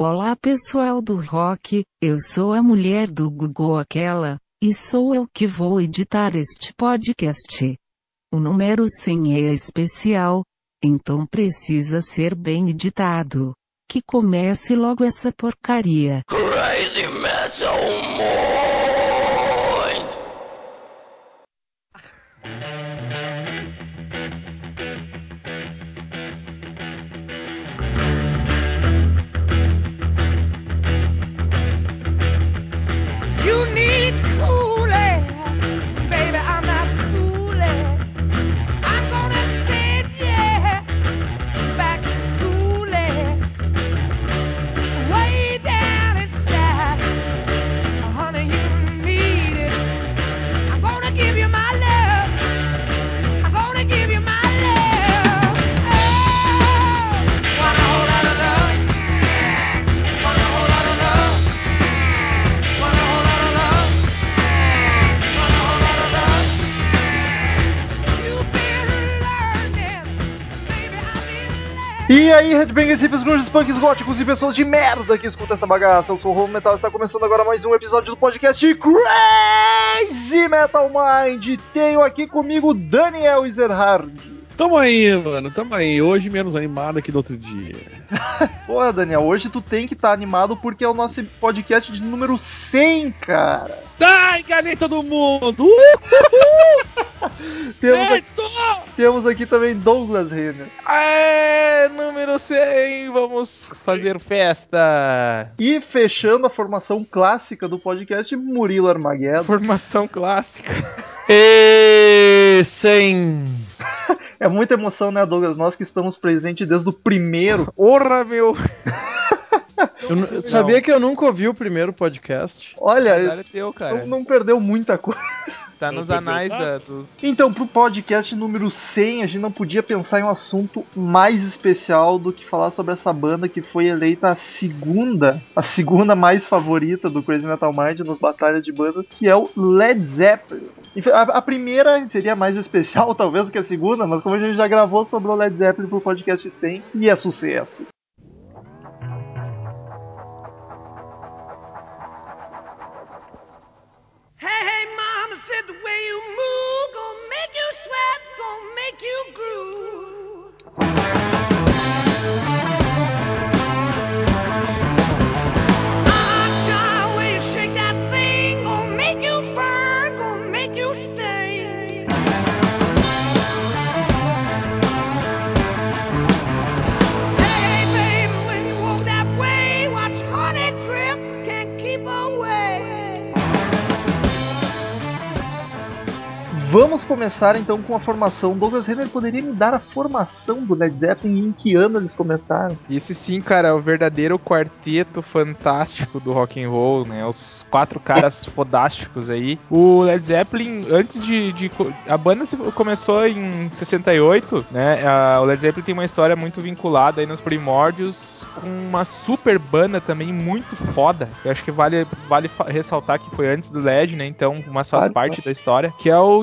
Olá pessoal do rock, eu sou a mulher do Google aquela, e sou eu que vou editar este podcast. O número 100 é especial, então precisa ser bem editado. Que comece logo essa porcaria. Crazy Metal Mind! E aí, Headbangers, hippies, grunges, punks, góticos e pessoas de merda que escutam essa bagaça. Eu sou o Home Metal e está começando agora mais um episódio do podcast Crazy Metal Mind. Tenho aqui comigo Daniel Ezerhard. Tamo aí, mano, tamo aí. Hoje menos animado que do outro dia. Porra, Daniel, hoje tu tem que estar animado porque é o nosso podcast de número 100, cara. Ai, enganei todo mundo! Uhul! Temos aqui, temos aqui também Douglas Renner. É, número 100, vamos fazer festa. E fechando a formação clássica do podcast, Murilo Armageddon. Formação clássica. E sem. É muita emoção, né, Douglas? Nós que estamos presentes desde o primeiro. Orra, meu. Eu n- sabia que eu nunca ouvi o primeiro podcast. Olha, é teu, cara. não, não perdeu muita coisa. Tá nos anais da, dos. Então, pro podcast número 100, a gente não podia pensar em um assunto mais especial do que falar sobre essa banda que foi eleita a segunda, a segunda mais favorita do Crazy Metal Mind nos batalhas de banda, que é o Led Zeppelin. A, a primeira seria mais especial, talvez, do que a segunda, mas como a gente já gravou sobre o Led Zeppelin pro podcast 100, e é sucesso. Vamos começar então com a formação. Douglas Renner poderia me dar a formação do Led Zeppelin e em que ano eles começaram? Esse sim, cara, é o verdadeiro quarteto fantástico do rock and roll, né? Os quatro caras fodásticos aí. O Led Zeppelin, antes de, de a banda começou em 68, né? A- o Led Zeppelin tem uma história muito vinculada aí nos primórdios com uma super banda também muito foda. Eu acho que vale vale ressaltar que foi antes do Led, né? Então, mas faz Claro, parte claro. da história, que é o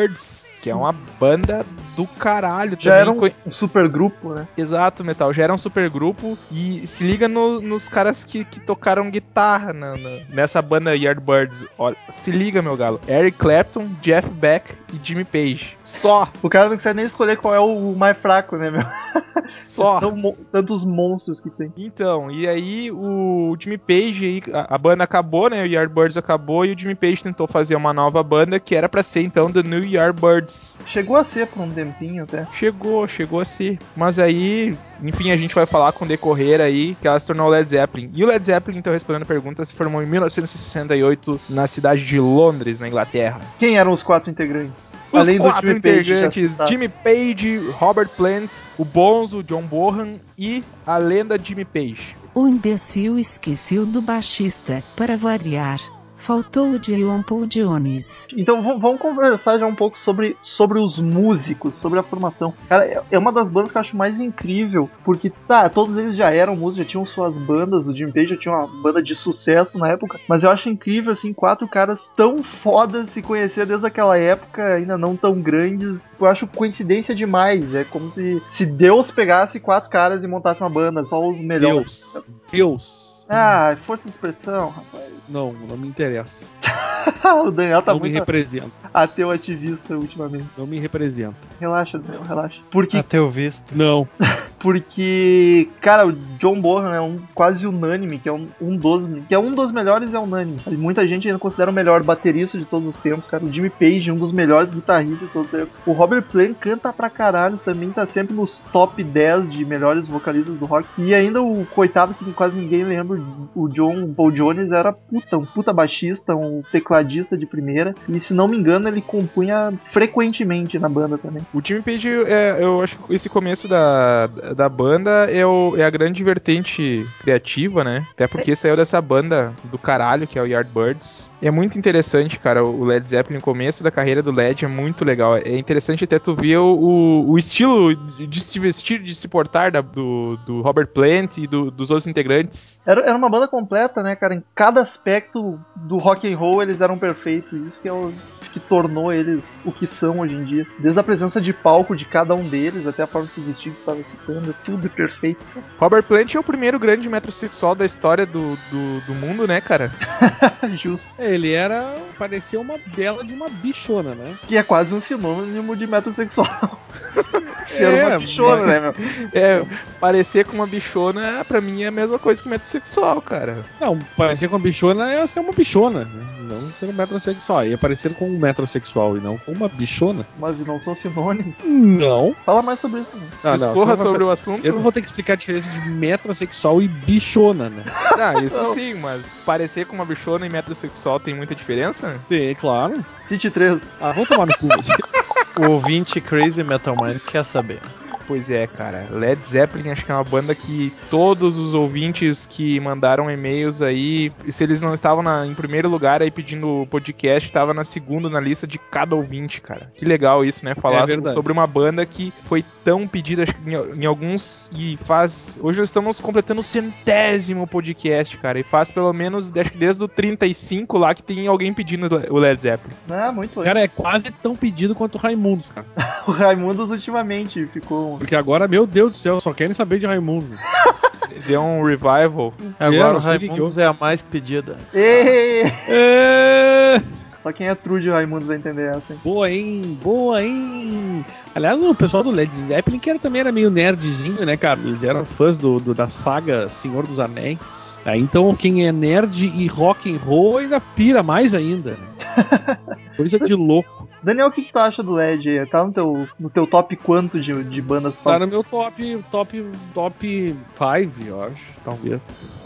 Yardbirds, que é uma banda do caralho Já também. era um, um super grupo, né? Exato, Metal. Já era um super grupo. E se liga no- nos caras que, que tocaram guitarra na- na- nessa banda Yardbirds. Olha, se liga, meu galo. Eric Clapton, Jeff Beck e Jimmy Page. Só, O cara não consegue nem escolher qual é o mais fraco, né, meu? só. São tantos monstros que tem. Então, e aí o Jimmy Page, a, a banda acabou, né? O Yardbirds acabou e o Jimmy Page tentou fazer uma nova banda que era pra ser então The New Yardbirds. Chegou a ser por um tempinho até. Chegou, chegou a ser. Mas aí, enfim, a gente vai falar com o decorrer aí que ela se tornou Led Zeppelin. E o Led Zeppelin, então, respondendo a pergunta, se formou em 1968 na cidade de Londres, na Inglaterra. Quem eram os quatro integrantes? Os quatro Jimmy Page, já integrantes, citado. Jimmy Page, Robert Plant, o Bonzo, John Bohan e a lenda Jimmy Page. O imbecil esqueceu do baixista, para variar. Faltou o John Paul Jones. Então vamos conversar já um pouco sobre, sobre os músicos, sobre a formação. Cara, é- é uma das bandas que eu acho mais incrível, porque tá, todos eles já eram músicos, já tinham suas bandas, o Jimmy Page já tinha uma banda de sucesso na época, mas eu acho incrível, assim, quatro caras tão fodas se conhecer desde aquela época, ainda não tão grandes. Eu acho coincidência demais, é como se, se Deus pegasse quatro caras e montasse uma banda, só os melhores. Deus. Deus. Ah, força de expressão, rapaz. Não, não me interessa. o Daniel tá não me muito representa. ateu ativista ultimamente. Não me representa. Relaxa, Daniel, relaxa. Porque, Até o visto. Não. porque cara, o John Bonham é um quase unânime, que é um, um dos que é um dos melhores é unânime. Muita gente ainda considera o melhor baterista de todos os tempos, cara. O Jimmy Page, um dos melhores guitarristas de todos os tempos. O Robert Plant canta pra caralho, também tá sempre nos top 10 de melhores vocalistas do rock. E ainda o coitado que quase ninguém lembra, o John Paul Jones era puta, um puta baixista, um tecladista de primeira. E se não me engano, ele compunha frequentemente na banda também. O Jimmy Page, é, eu acho que esse começo da, da banda é, o- é a grande vertente criativa, né? Até porque saiu dessa banda do caralho, que é o Yardbirds. E é muito interessante, cara, o Led Zeppelin, o começo da carreira do Led é muito legal. É interessante até tu ver o, o, o estilo de se vestir, de se portar da- do, do Robert Plant e do- dos outros integrantes. Era, era uma banda completa, né, cara? Em cada aspecto do rock and roll eles eram perfeitos. Isso que é o que tornou eles o que são hoje em dia. Desde a presença de palco de cada um deles até a forma de se vestir que tava citando, tudo perfeito. Robert Plant é o primeiro grande metrosexual da história do, do, do mundo, né, cara? Justo. É, Ele era. parecia uma bela de uma bichona, né? Que é quase um sinônimo de metrosexual. Ser É, uma bichona, mas- né, meu? É, parecer com uma bichona, pra mim, é a mesma coisa que metrosexual, cara. Não, parecer com uma bichona é ser uma bichona, né? Não ser um metrosexual. Ia parecer com um metrosexual e não com uma bichona. Mas não são sinônimos. Não. Fala mais sobre isso também. Ah, não, Discorra então sobre vai- o assunto. Eu não vou ter que explicar a diferença de metrosexual e bichona, né? Ah, isso Não. sim, mas parecer com uma bichona e metrosexual tem muita diferença? É, claro. City 3. Ah, vamos tomar no cu. O ouvinte Crazy Metal Mind quer saber. Pois é, cara. Led Zeppelin acho que é uma banda que todos os ouvintes que mandaram e-mails aí, se eles não estavam na- em primeiro lugar aí pedindo o podcast, estava na segunda na lista de cada ouvinte, cara. Que legal isso, né? Falar É sobre uma banda que foi tão pedida acho que em, em alguns e faz. Hoje nós estamos completando o centésimo podcast, cara. E faz pelo menos, acho que desde o 35 lá que tem alguém pedindo o Led Zeppelin. Ah, muito Cara, é quase tão pedido quanto o Raimundos, cara. O Raimundos ultimamente ficou. Porque agora, meu Deus do céu, só querem saber de Raimundo. Deu um revival. Agora o sei o que que Raimundos é a mais pedida. Ê! É... Só quem é true de Raimundos vai entender essa, hein? Boa, hein? Boa, hein? Aliás, o pessoal do Led Zeppelin, que era, também era meio nerdzinho, né, cara? Eles eram fãs do, do- da saga Senhor dos Anéis. Ah, então, quem é nerd e rock and roll ainda pira mais ainda. né? Coisa de louco. Daniel, o que, que tu acha do LED? Tá no teu, no teu top quanto de, de bandas Tá no meu top, top, top 5, eu acho, talvez.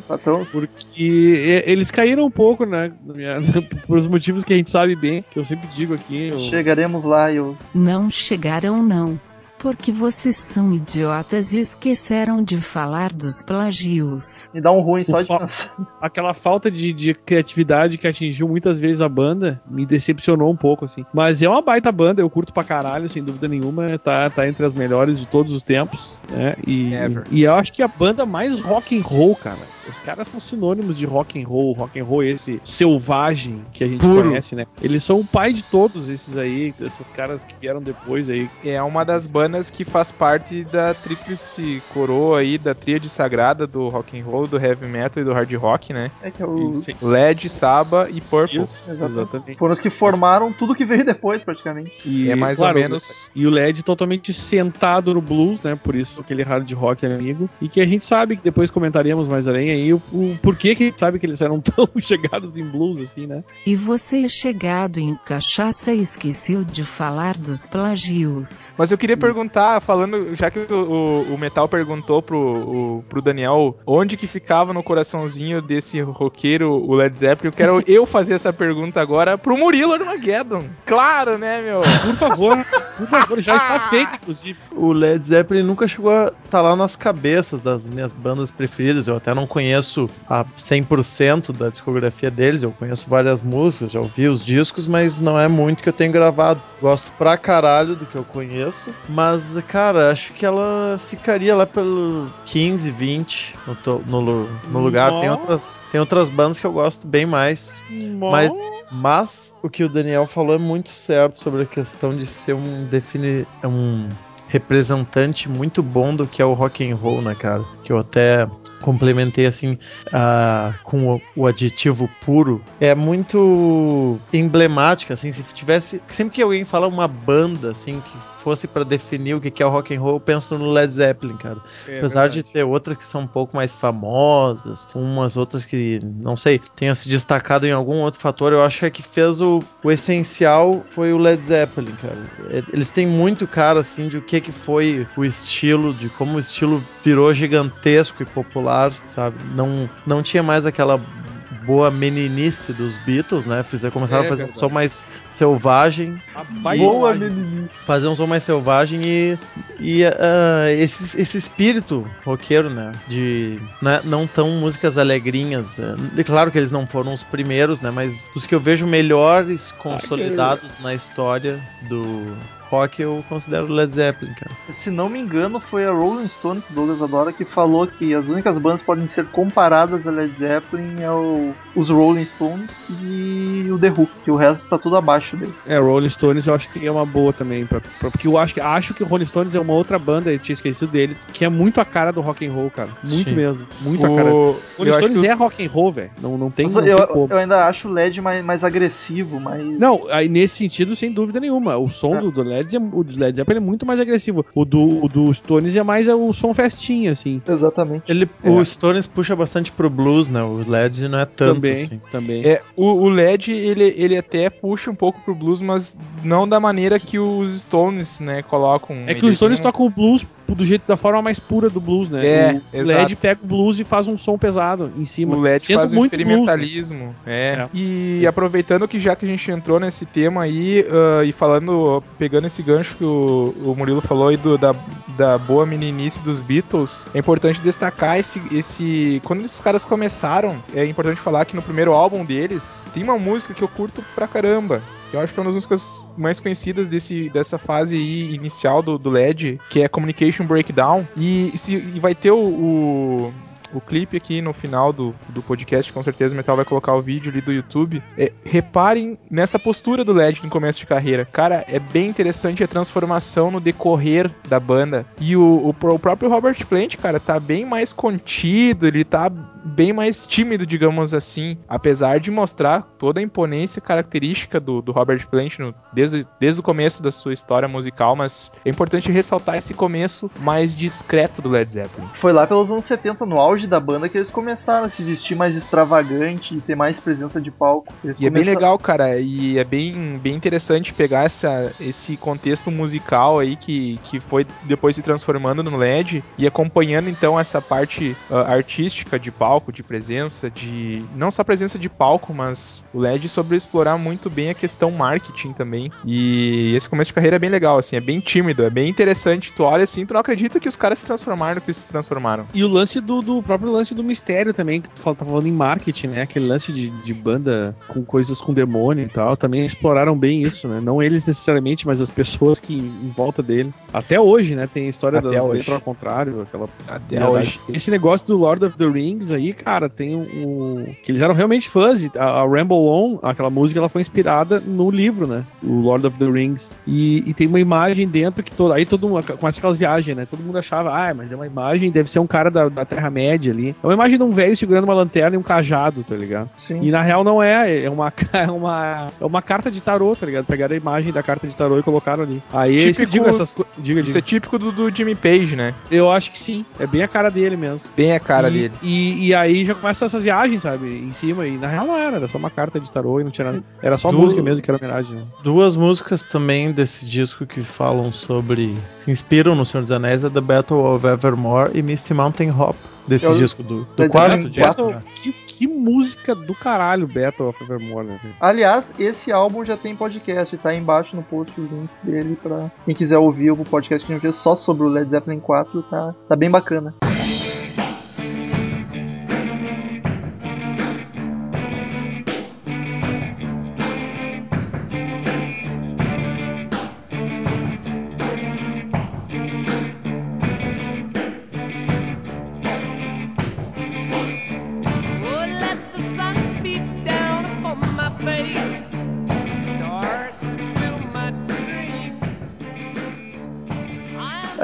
Tá tão... Porque eles caíram um pouco, né? Por os motivos que a gente sabe bem, que eu sempre digo aqui. eu- Chegaremos lá e eu. Não chegaram não. Porque vocês são idiotas e esqueceram de falar dos plagios. Me dá um ruim só de Ufa. pensar. aquela falta de, de criatividade que atingiu muitas vezes a banda me decepcionou um pouco, assim. Mas é uma baita banda, eu curto pra caralho, sem dúvida nenhuma. Tá, tá entre as melhores de todos os tempos, né? E, Ever. e eu acho que a banda mais rock and roll, cara. Os caras são sinônimos de rock and roll, rock and roll esse selvagem que a gente Puro. conhece, né? Eles são o pai de todos esses aí, esses caras que vieram depois aí. É uma das bandas que faz parte da tríplice coroa aí, da tríade sagrada do rock and roll, do heavy metal e do hard rock, né? É que é o. Sim, Led, Saba e Purple. isso, Exatamente. Foram os que formaram tudo que veio depois, praticamente. E, É mais claro, ou menos. E o LED totalmente sentado no blues, né? Por isso aquele hard rock amigo. E que a gente sabe que depois comentaremos mais além aí o, o porquê que a gente sabe que eles eram tão chegados em blues, assim, né? E você chegado em cachaça esqueceu de falar dos plagios. Mas eu queria perguntar, falando, já que o, o- o Metal perguntou pro, o- pro Daniel onde que ficava no coraçãozinho desse roqueiro o Led Zeppelin, eu quero eu fazer essa pergunta agora pro Murilo Armageddon. Claro, né, meu? Por favor, por favor, já está feito, inclusive. O Led Zeppelin nunca chegou a estar lá nas cabeças das minhas bandas preferidas. Eu até não conheço a 100% da discografia deles. Eu conheço várias músicas, já ouvi os discos, mas não é muito que eu tenho gravado. Gosto pra caralho do que eu conheço, mas, cara, acho que ela ficaria lá pelo 15, 20 no, no no lugar. Tem outras, tem outras bandas que eu gosto bem mais. Mas, mas o que o Daniel falou é muito certo sobre a questão de ser um define um representante muito bom do que é o rock and roll, né, cara? Que eu até complementei assim ah, com o, o adjetivo puro, é muito emblemática, assim, se tivesse, sempre que alguém fala uma banda assim que fosse pra definir o que é o rock and roll, eu penso no Led Zeppelin, cara. É Apesar de verdade. ter outras que são um pouco mais famosas, umas outras que, não sei, tenham se destacado em algum outro fator, eu acho que a que fez o, o essencial foi o Led Zeppelin, cara. É, Eles têm muito cara, assim, de o que que foi o estilo, de como o estilo virou gigantesco e popular, sabe? Não, não tinha mais aquela boa meninice dos Beatles, né? Fizeram, começaram É a fazer verdade. som mais selvagem, Boa, fazer um som mais selvagem e, e ah, esse, esse espírito roqueiro, né? De né, não tão músicas alegrinhas. É, claro que eles não foram os primeiros, né? Mas os que eu vejo melhores consolidados na história do rock, eu considero Led Zeppelin, cara. Se não me engano, foi a Rolling Stone, que Douglas adora, que falou que as únicas bandas que podem ser comparadas a Led Zeppelin é o- os Rolling Stones e o The Who, que o resto tá tudo abaixo dele. É, Rolling Stones eu acho que é uma boa também. Pra, pra- porque eu acho que, acho que o Rolling Stones é uma outra banda, eu tinha esquecido deles, que é muito a cara do rock and roll, cara. Muito Sim. mesmo. Muito a cara. O, Rolling Stones que o- é rock and roll, velho. Não, não tem, Mas não eu, tem como. eu ainda acho o LED mais, mais agressivo, mais. Não, aí nesse sentido, sem dúvida nenhuma. O som Ah. do, do Led, é, o do Led Zeppelin é muito mais agressivo. O do, o do Stones é mais o som festinha, assim. Exatamente. Ele, É. O Stones puxa bastante pro blues, né? O Led não é tanto também, assim. também. É, o, o LED, ele, ele até puxa um pouco pro blues, mas não da maneira que os Stones, né, colocam. É que os Stones tocam o blues do jeito da forma mais pura do blues, né? É, o exato. LED pega o blues e faz um som pesado em cima. O LED Sendo faz um muito blues, né? experimentalismo. é. É. E aproveitando que já que a gente entrou nesse tema aí, ah, e falando, pegando esse gancho que o, o Murilo falou aí do, da, da boa meninice dos Beatles, é importante destacar esse, esse. Quando esses caras começaram, é importante falar que no primeiro álbum deles tem uma música que eu curto pra caramba. Eu acho que é uma das músicas mais conhecidas desse, dessa fase aí inicial do, do LED, que é Communication Breakdown. E, se, e vai ter o, o, o clipe aqui no final do, do podcast, com certeza o Metal vai colocar o vídeo ali do YouTube. É, reparem nessa postura do LED no começo de carreira. Cara, é bem interessante a transformação no decorrer da banda. E o, o, o próprio Robert Plant, cara, tá bem mais contido, ele tá bem mais tímido, digamos assim. Apesar de mostrar toda a imponência característica do, do Robert Plant no- desde, desde o começo da sua história musical, mas é importante ressaltar esse começo mais discreto do Led Zeppelin. Foi lá pelos anos 70, no auge da banda, que eles começaram a se vestir mais extravagante e ter mais presença de palco. Eles E é bem começaram- legal, cara, e é bem, bem interessante pegar essa, esse contexto musical aí que, que foi depois se transformando no LED e acompanhando então essa parte ah, artística de palco, de presença, de. não só presença de palco, mas o LED sobre explorar muito bem a questão marketing também. E esse começo de carreira é bem legal, assim, é bem tímido, é bem interessante. Tu olha assim, tu não acredita que os caras se transformaram no que se transformaram. E o lance do, do próprio lance do mistério também, que tu fala- tá falando em marketing, né? Aquele lance de, de banda com coisas com demônio e tal, também exploraram bem isso, né? Não eles necessariamente, mas as pessoas que em volta deles. Até hoje, né? Tem a história Até das hoje. letras ao contrário, aquela Até Verdade. hoje. Esse negócio do Lord of the Rings aí, cara, tem um. um- que eles eram realmente fãs. de- A, a Ramble On, aquela música, ela foi inspirada no livro, né? O Lord of the Rings. E, e tem uma imagem dentro que todo. Aí todo mundo. Começa aquelas viagens, né? Todo mundo achava, ah, mas é uma imagem, deve ser um cara da, da Terra-média ali. É uma imagem de um velho segurando uma lanterna e um cajado, tá ligado? Sim. E na real não é, é uma, é uma, é uma carta de tarô, tá ligado? Pegaram a imagem da carta de tarô e colocaram ali. Aí Típico- digo essas coisas. Diga, Isso diga. é típico do, do Jimmy Page, né? Eu acho que sim. É bem a cara dele mesmo. Bem a cara e, dele. E, e aí já começa essas viagens, sabe? Em cima. E na real não era, era só uma carta de tarô e não tinha nada. Era só Do- música mesmo que era homenagem. né? Duas músicas também desse disco que falam sobre. se inspiram no Senhor dos Anéis é The Battle of Evermore e Misty Mountain Hop. Desse Eu- disco do, do Led quarto Zeppelin disco. quatro. né? Que, que música do caralho, Battle of Evermore, né? Aliás, esse álbum já tem podcast, tá aí embaixo no post o link dele pra quem quiser ouvir o podcast que a gente fez só sobre o Led Zeppelin 4, tá, tá bem bacana.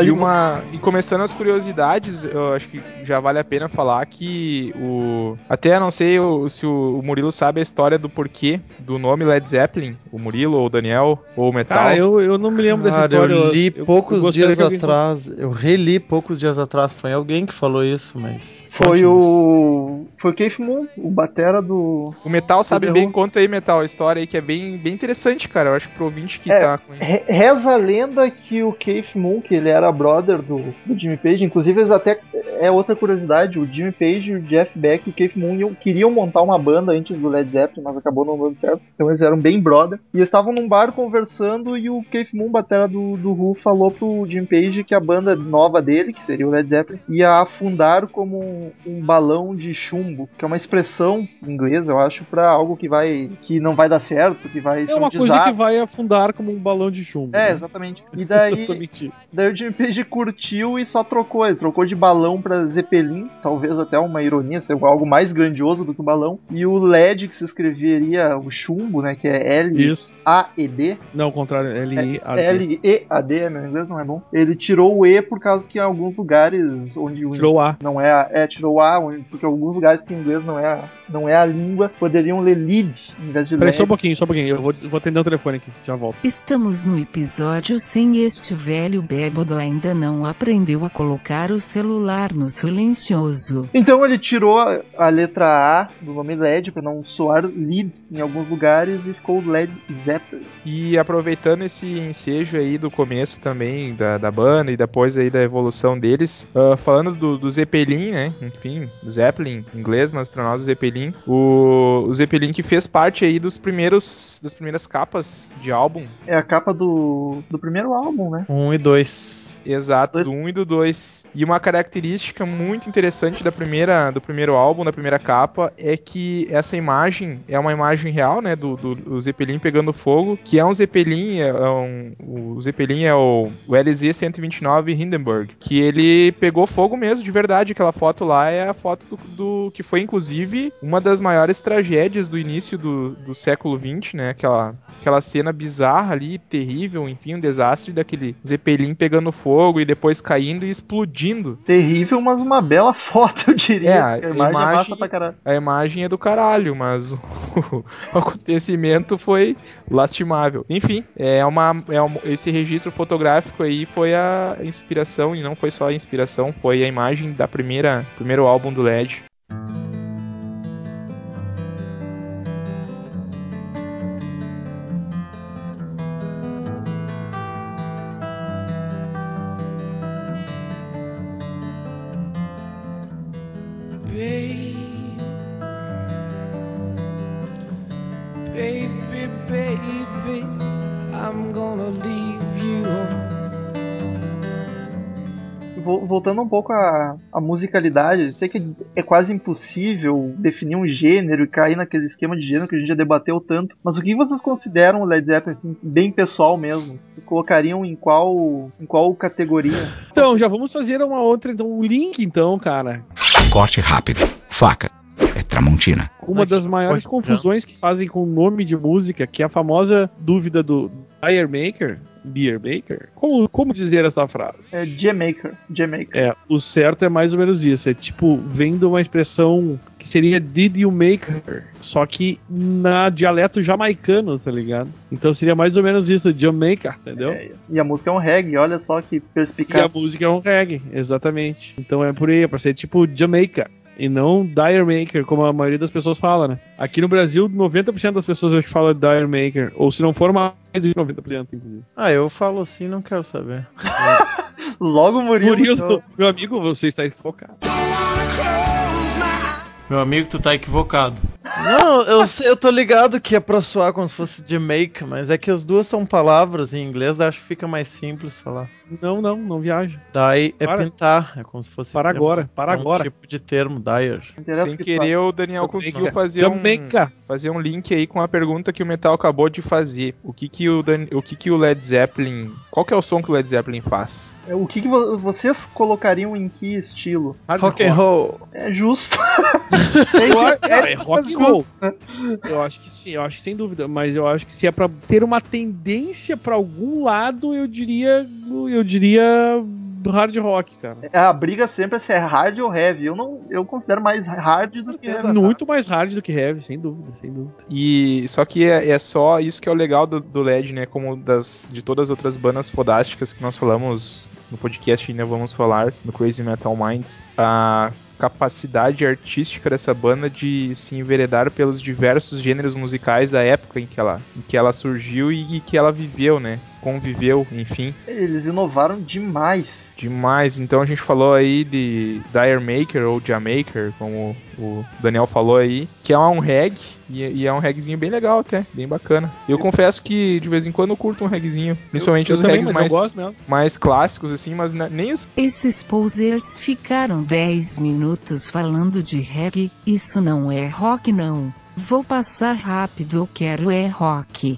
E, uma, e começando as curiosidades, eu acho que já vale a pena falar que o. Até não sei o- se o, Murilo sabe a história do porquê do nome Led Zeppelin, o Murilo, ou o Daniel, ou o Metal. Cara, eu, eu não me lembro dessa Cara, história. eu li poucos gostaria dias atrás, eu reli poucos dias atrás, foi alguém que falou isso, mas... Foi o. Foi o Keith Moon, o batera do. O Metal sabe The bem, conta aí, Metal, a história aí que é bem, bem interessante, cara. Eu acho que pro ouvinte que É, tá com. Re- Reza a lenda que o Keith Moon, que ele era brother do, do Jimmy Page, inclusive eles até. É outra curiosidade, o Jimmy Page, o Jeff Beck e o Keith Moon iam- queriam montar uma banda antes do Led Zeppelin, mas acabou não dando certo. Então eles eram bem brother. E estavam num bar conversando e o Keith Moon, batera do, do Who, falou pro Jimmy Page que a banda nova dele, que seria o Led Zeppelin, ia afundar como um, um balão de chumbo, que é uma expressão inglesa, eu acho, pra algo que vai. que não vai dar certo, que vai ser É uma um coisa desastre. que vai afundar como um balão de chumbo. É, né? exatamente. E daí, daí o Jimmy Page curtiu e só trocou. Ele trocou de balão pra Zeppelin, talvez até uma ironia, ser algo mais grandioso do que o balão. E o LED, que se escreveria o chumbo, né, que é. L-A-E-D. Não, o contrário, L-I-A-D. L-E-A-D, meu inglês não é bom. Ele tirou o E por causa que em alguns lugares onde o Tirou A. não é, a- é tirou o A, onde- porque alguns lugares que o inglês não é, a- não é a língua, poderiam ler lead em vez de Peraí, só um pouquinho, só um pouquinho. Eu vou, vou atender o telefone aqui, já volto. Estamos no episódio sem este velho bêbado ainda não aprendeu a colocar o celular no silencioso. Então ele tirou a, a letra A do nome LED para não soar lead em alguns lugares e ficou Led Zeppelin. E aproveitando esse ensejo aí do começo também da, da banda e depois aí da evolução deles, ah, falando do, do Zeppelin, né? Enfim, Zeppelin em inglês, mas pra nós o Zeppelin. O, o Zeppelin que fez parte aí dos primeiros das primeiras capas de álbum. É a capa do, do primeiro álbum, né? Um e dois. Exato, do 1 e do 2. E uma característica muito interessante da primeira, do primeiro álbum, da primeira capa, é que essa imagem é uma imagem real, né, do, do, do Zeppelin pegando fogo, que é um Zeppelin, é um, o Zeppelin é o, o LZ-129 Hindenburg, que ele pegou fogo mesmo, de verdade, aquela foto lá é a foto do, do- que foi, inclusive, uma das maiores tragédias do início do, do século XX, né, aquela, aquela cena bizarra ali, terrível, enfim, um desastre daquele Zeppelin pegando fogo e depois caindo e explodindo. Terrível, mas uma bela foto, eu diria. É, a imagem, é imagem- massa pra caralho. A imagem é do caralho, mas o, o acontecimento foi lastimável. Enfim, é uma, é um- esse registro fotográfico aí foi a inspiração, e não foi só a inspiração, foi a imagem da primeira primeiro álbum do LED. Um pouco à, à musicalidade, eu sei que é quase impossível definir um gênero e cair naquele esquema de gênero que a gente já debateu tanto. Mas o que vocês consideram o Led Zeppelin, assim, bem pessoal mesmo? Vocês colocariam em qual, em qual categoria? Então, já vamos fazer uma outra, então, um link, então, cara. Corte rápido. Faca. É Tramontina. Uma das maiores confusões que fazem com o nome de música, que é a famosa dúvida do Beer Maker. Beer Maker? Como, como dizer essa frase? É Jamaica. Jamaica. É, o certo é mais ou menos isso. É tipo, vem de uma expressão que seria Did you make her? Só que na dialeto jamaicano, tá ligado? Então seria mais ou menos isso, Jamaica, entendeu? É, e a música é um reggae, olha só que E a perspicaz. música é um reggae, exatamente. Então é por aí, é pra ser tipo Jamaica. E não Dire Maker, como a maioria das pessoas fala, né? Aqui no Brasil, 90% das pessoas hoje falam Dire Maker. Ou se não for mais de 90%, inclusive. Ah, eu falo assim, não quero saber. Logo Murilo. Murilo, então. meu amigo, você está equivocado. Meu amigo, tu tá equivocado. Não, eu, eu tô ligado que é pra soar como se fosse Jamaica, mas é que as duas são palavras em inglês, acho que fica mais simples falar. Não, não, não viaja. Daí é Para. pintar, é como se fosse. Para agora, para é um agora. tipo de termo, dyer. Sem que querer, o Daniel conseguiu fazer um, Jamaica. fazer um link aí com a pergunta que o Metal acabou de fazer. O que que o, Dan- o, que que o Led Zeppelin... Qual que é o som que o Led Zeppelin faz? É, O que, que vo- vocês colocariam em que estilo? Rock and roll. É justo. Eu, É, é rock and roll. Eu acho que sim, eu acho que sem dúvida, mas eu acho que se é pra ter uma tendência pra algum lado, eu diria, eu diria do hard rock, cara. É, A briga sempre é se é hard ou heavy. Eu não, eu considero mais hard do que heavy. Muito mais hard do que heavy, sem dúvida, sem dúvida. E só que é, é só isso que é o legal do, do LED, né? Como das, de todas as outras bandas fodásticas que nós falamos no podcast, ainda vamos falar no Crazy Metal Minds. A capacidade artística dessa banda de se enveredar pelos diversos gêneros musicais da época em que ela, em que ela surgiu e, e que ela viveu, né? Conviveu, enfim. Eles inovaram demais. Demais. Então a gente falou aí de Dire Maker ou Jamaker, como o Daniel falou aí, que é um reggae e, e é um reggaezinho bem legal até, bem bacana. Eu confesso que de vez em quando eu curto um reggaezinho, principalmente Eu os também, eu mais, mais clássicos assim, mas na- nem os Esses posers ficaram 10 minutos falando de reggae, isso não é rock não. Vou passar rápido, eu quero é rock.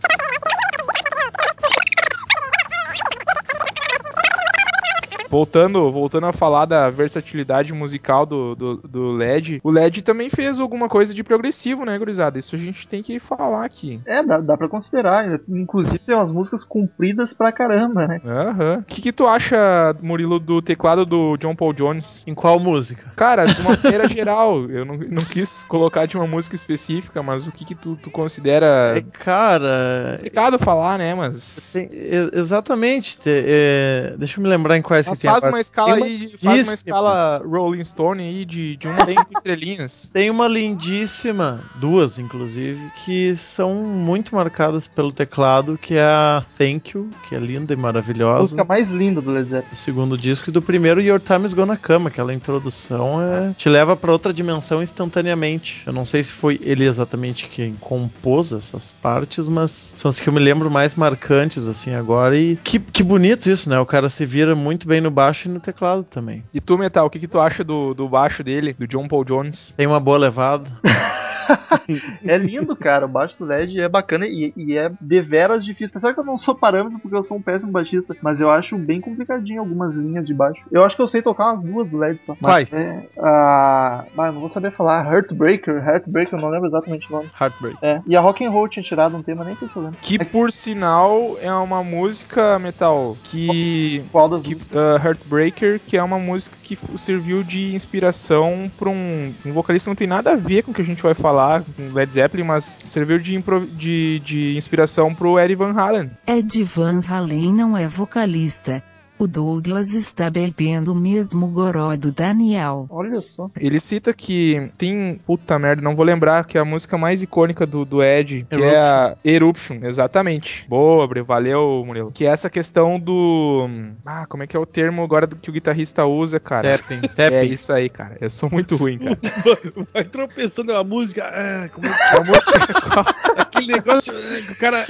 Voltando, voltando a falar da versatilidade musical do, do, do LED, o LED também fez alguma coisa de progressivo, né, gurizada? Isso a gente tem que falar aqui. É, dá, dá pra considerar. Inclusive tem umas músicas compridas pra caramba, né? Aham. O que, que tu acha, Murilo, do teclado do John Paul Jones? Em qual música? Cara, de uma maneira geral, eu não, não quis colocar de uma música específica, mas o que, que tu, tu considera É, cara, complicado falar, né? Mas. tem- exatamente. te- é, deixa eu me lembrar em quais Mas faz uma escala aí, faz uma escala Rolling Stone aí de, de umas cinco estrelinhas. Tem uma lindíssima, duas inclusive, que são muito marcadas pelo teclado, que é a Thank You, que é linda e A maravilhosa. música mais linda do Led Zeppelin. do segundo disco e do primeiro Your Time Is Gonna Come, aquela introdução é, te leva pra outra dimensão instantaneamente. Eu não sei se foi ele exatamente quem compôs essas partes, mas são as que eu me lembro mais marcantes assim agora e que, que bonito isso, né? O cara se vira muito bem no baixo e no teclado também. E tu, Metal, o que, que tu acha do, do baixo dele, do John Paul Jones? Tem uma boa levada. É lindo, cara. O baixo do LED é bacana e, e é deveras difícil. Tá certo que eu não sou parâmetro porque eu sou um péssimo baixista, mas eu acho bem complicadinho algumas linhas de baixo. Eu acho que eu sei tocar umas duas do LED só. Mas Quais? É, a... Mas não vou saber falar. Heartbreaker. Heartbreaker, eu não lembro exatamente o nome. Heartbreak. É. E a Rock and Roll tinha tirado um tema, nem sei se eu lembro. Que, por sinal, é uma música, Metal, que... Qual das que duas? uh, Heartbreaker, que é uma música que serviu de inspiração para um, um vocalista que não tem nada a ver com o que a gente vai falar, com Led Zeppelin, mas serviu de, de, de inspiração pro Eddie Van Halen. Ed Van Halen não é vocalista. O Douglas está bebendo o mesmo goró do Daniel. Olha só. Ele cita que tem. Puta merda, não vou lembrar, que é a música mais icônica do, do Ed, que é a Eruption, exatamente. Boa, Bre, valeu, Murilo. Que é essa questão do. Ah, como é que é o termo agora do que o guitarrista usa, cara? Tapping, É tapping. isso aí, cara. Eu sou muito ruim, cara. Vai tropeçando na música. Ah, como é que A música é aquele negócio ah, que o cara.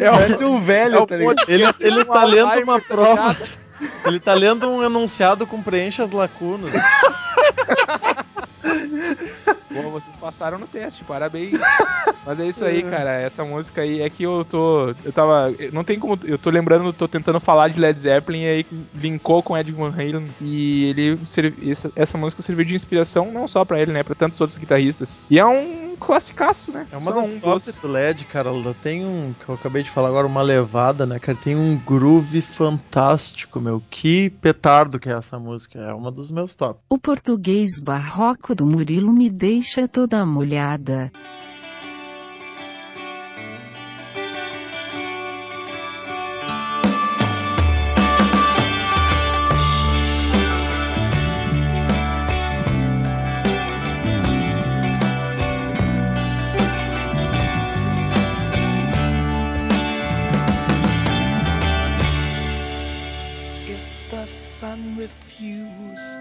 é o, Parece um velho, é o tá ligado? Ele, ele tá lendo uma tá prova. Ele tá lendo um enunciado com preencha as lacunas. Bom, vocês passaram no teste, parabéns. Mas é isso aí, cara. Essa música aí é que eu tô. Eu tava. Não tem como. Eu tô lembrando, tô tentando falar de Led Zeppelin e aí linkou com Ed Van Halen. E ele. essa música serviu de inspiração não só pra ele, né? Pra tantos outros guitarristas. E é um classicaço, né? É uma Só das um tops dos- do LED, cara. Ela tem um, que eu acabei de falar agora, uma levada, né, cara? Tem um groove fantástico, meu. Que petardo que é essa música. É uma dos meus tops. O português barroco do Murilo me deixa toda molhada.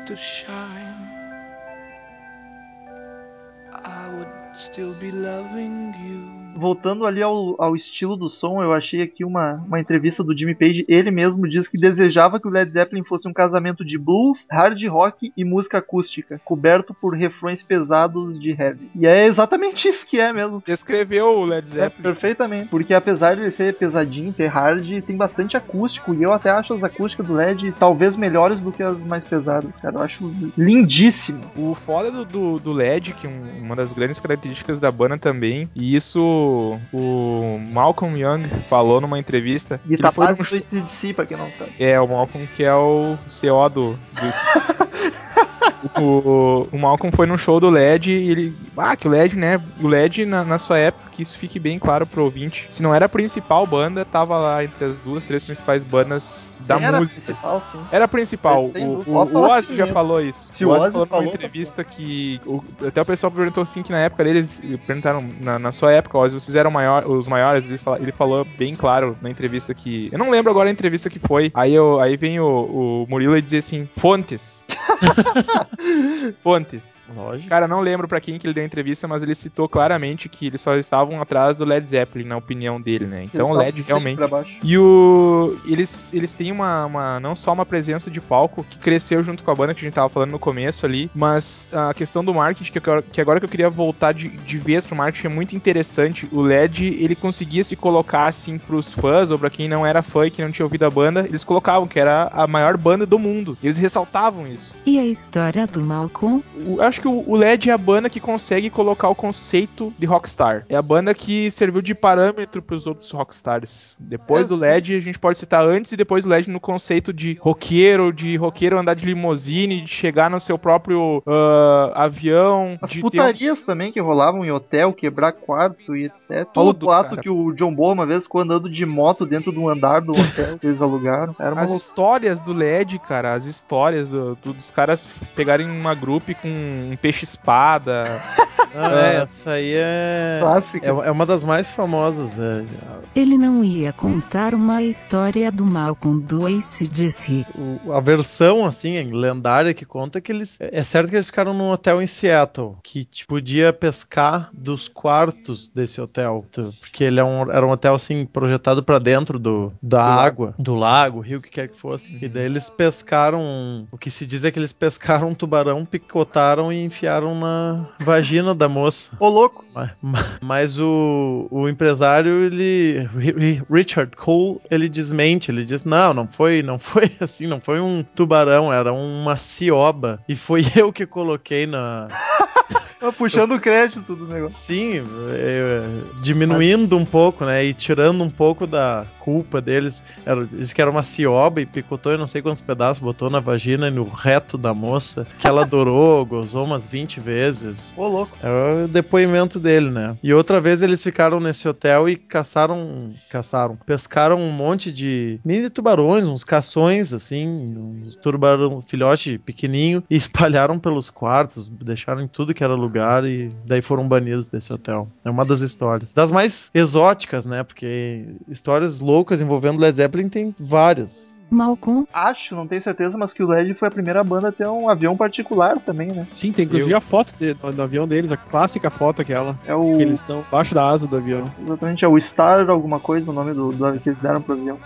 To shine, still be loving you. Voltando ali ao, ao estilo do som, eu achei aqui uma, uma entrevista do Jimmy Page. Ele mesmo diz que desejava que o Led Zeppelin fosse um casamento de blues, hard rock e música acústica, coberto por refrões pesados de heavy. E é exatamente isso que é mesmo. Descreveu o Led É, Zeppelin. perfeitamente. Porque apesar de ele ser pesadinho, ter hard, tem bastante acústico. E eu até acho as acústicas do LED talvez melhores do que as mais pesadas. Cara, eu acho lindíssimo. O foda do, do, do LED, que é um- uma das grandes características da banda também, e isso o Malcolm Young falou numa entrevista. E tá foi num do ACDC, pra quem não sabe. É, o Malcolm que é o CO do, do. o, o Malcolm foi num show do LED e ele. Ah, que o LED, né? O LED, na, na sua época, que isso fique bem claro pro ouvinte. Se não era a principal banda, tava lá entre as duas, três principais bandas da Era música. principal, sim. Era a principal. O, o, o Ozzy assim já mesmo. falou isso. Se o Ozzy Ozzy falou numa falou, tá entrevista que. o- até o pessoal perguntou assim que na época deles perguntaram, na, na sua época, Ozzy, vocês eram maior, os maiores. Ele, fala- ele falou bem claro na entrevista que. Eu não lembro agora a entrevista que foi. Aí, eu, aí vem o, o Murilo e diz assim: Fontes. Fontes. Lógico. Cara, não lembro pra quem que ele deu a entrevista, mas ele citou claramente que eles só estavam atrás do Led Zeppelin, na opinião dele, né? Então o LED realmente. E o. Eles, eles têm uma, uma- Não só uma presença de palco que cresceu junto com a banda que a gente tava falando no começo ali, mas a questão do marketing, que, eu- que agora que eu queria voltar de, de vez pro marketing, é muito interessante. O LED, ele conseguia se colocar assim pros fãs, ou pra quem não era fã e que não tinha ouvido a banda, eles colocavam que era a maior banda do mundo. Eles ressaltavam isso. E a história do Malcolm? O- eu acho que o, o LED é a banda que consegue colocar o conceito de rockstar. É a banda que serviu de parâmetro pros outros rockstars. Depois do LED, a gente pode citar antes e depois do LED no conceito de roqueiro, de roqueiro andar de limusine, de chegar no seu próprio ah, avião, As de ter um- putarias também que rolavam em hotel, quebrar quarto e etc. Tudo, Todo o ato cara. que o John Boa uma vez ficou andando de moto dentro de um andar do hotel que eles alugaram. As loucura. histórias do LED, cara, as histórias do- do- dos caras pegarem uma grupo com um peixe-espada. Ah, é, essa aí é. clássica. É, é uma das mais famosas. é. Ele não ia contar uma história do Malcolm do ACDC. O- a versão, assim, lendária que conta é que eles. É certo que eles ficaram num hotel em Seattle, que tipo, podia pescar dos quartos desse hotel. Porque ele é um- era um hotel, assim, projetado pra dentro do, da água, do lago, rio, o que quer que fosse. E daí eles pescaram. O que se diz é que eles pescaram tubarão, picotaram e enfiaram na vagina da moça. Ô, louco. Ma- ma- Mas o, o empresário, ele. Ri- Ri- Richard Cole, ele desmente, ele diz: não, não foi, não foi assim, não foi um tubarão, era uma cioba. E foi eu que coloquei na. Tá Puxando o crédito do negócio. Sim, é, diminuindo um pouco, né? E tirando um pouco da culpa deles. Era, disse que era uma cioba e picotou eu não sei quantos pedaços, botou na vagina e no reto da moça, que ela adorou, gozou umas 20 vezes. Ô, louco. É o depoimento dele, né? E outra vez eles ficaram nesse hotel e caçaram. Caçaram. Pescaram um monte de mini tubarões, uns cações, assim, uns tubarão filhote pequenininho, e espalharam pelos quartos, deixaram em tudo que era lugar e daí foram banidos desse hotel. É uma das histórias. Das mais exóticas, né? Porque histórias loucas envolvendo Led Zeppelin tem várias. Malcolm, Acho, não tenho certeza, mas que o LED foi a primeira banda a ter um avião particular também, né? Sim, tem inclusive a foto de- do, do avião deles, a clássica foto aquela. É o. Que eles estão embaixo da asa do avião. Exatamente, é o Star alguma coisa, o nome do, do que eles deram pro avião.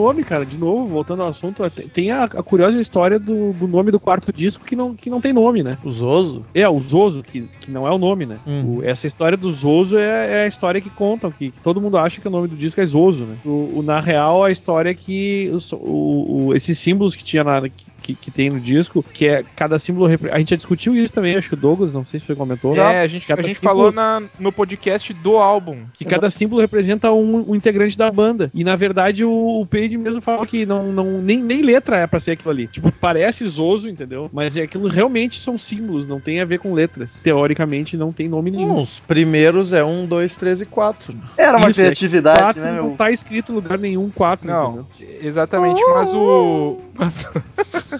Nome, cara, de novo, voltando ao assunto, tem- tem a, a curiosa história do, do nome do quarto disco que não, que não tem nome, né? O Zoso? É, o Zoso, que, que não é o nome, né? Uhum. O- essa história do Zoso é, é a história que contam, que todo mundo acha que o nome do disco é Zoso, né? O, o- na real, a história é que o- o- esses símbolos que tinha na, que, que, que tem no disco, que é cada símbolo. A gente já discutiu isso também, acho que o Douglas, não sei se você comentou. É, a gente, a gente símbolo- falou na, no podcast do álbum. Que cada símbolo representa um, um integrante da banda. E na verdade o, o Page mesmo fala que não, não, nem, nem letra é pra ser aquilo ali. Tipo, parece Zoso, entendeu? Mas é aquilo realmente são símbolos, não tem a ver com letras. Teoricamente não tem nome nenhum. Não, os primeiros é um, dois, três e quatro. Era uma Isso, é criatividade, Quatro né, não meu? tá escrito em lugar nenhum 4, Não, exatamente, mas o. Mas,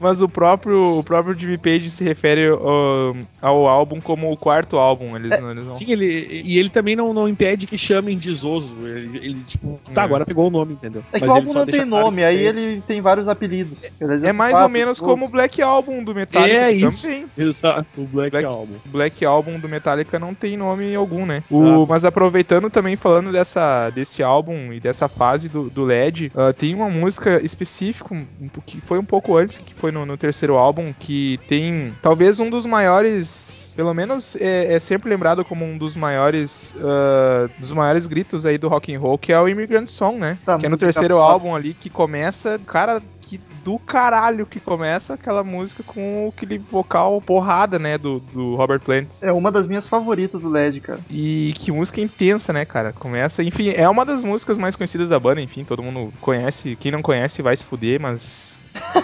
mas o próprio o próprio Jimmy Page se refere ao, ao álbum como o quarto álbum. Eles, não- eles não. Sim, ele, e ele também não, não impede que chamem de Zoso. Ele, ele, tipo, tá, É. agora pegou o nome, entendeu? É que Mas o álbum não tem nome, aí tem. ele tem vários apelidos. É mais ou menos como o Black Album do Metallica. É isso. Também. Exato, o Black, Black- Album. O Black Album do Metallica não tem nome algum, né? O, Ah. Mas aproveitando também, falando dessa, desse álbum e dessa fase do, do LED, ah, tem uma música específica um, que foi um pouco antes, que foi no, no terceiro álbum, que tem talvez um dos maiores, pelo menos é, é sempre lembrado como um dos maiores ah, dos maiores gritos aí do rock and roll, que é o Immigrant Song, né? Tá, que é no terceiro foda. álbum ali que começa, cara, que do caralho que começa aquela música com aquele vocal porrada, né, do, do Robert Plant. É uma das minhas favoritas do LED, cara. E que música intensa, né, cara? Começa, enfim, é uma das músicas mais conhecidas da banda, enfim, todo mundo conhece. Quem não conhece vai se fuder, mas.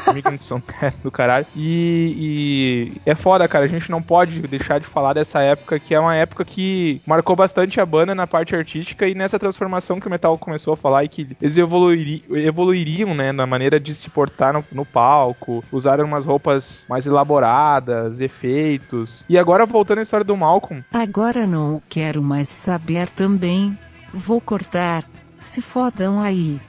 Immigrant Song é do caralho. E, e é foda, cara. A gente não pode deixar de falar dessa época, que é uma época que marcou bastante a banda na parte artística e nessa transformação que o metal começou a falar e que eles evoluiri- evoluiriam, né, na maneira de se portar no, no palco, usaram umas roupas mais elaboradas, efeitos. E agora, voltando à história do Malcolm, Agora não quero mais saber também. Vou cortar. Se fodam aí.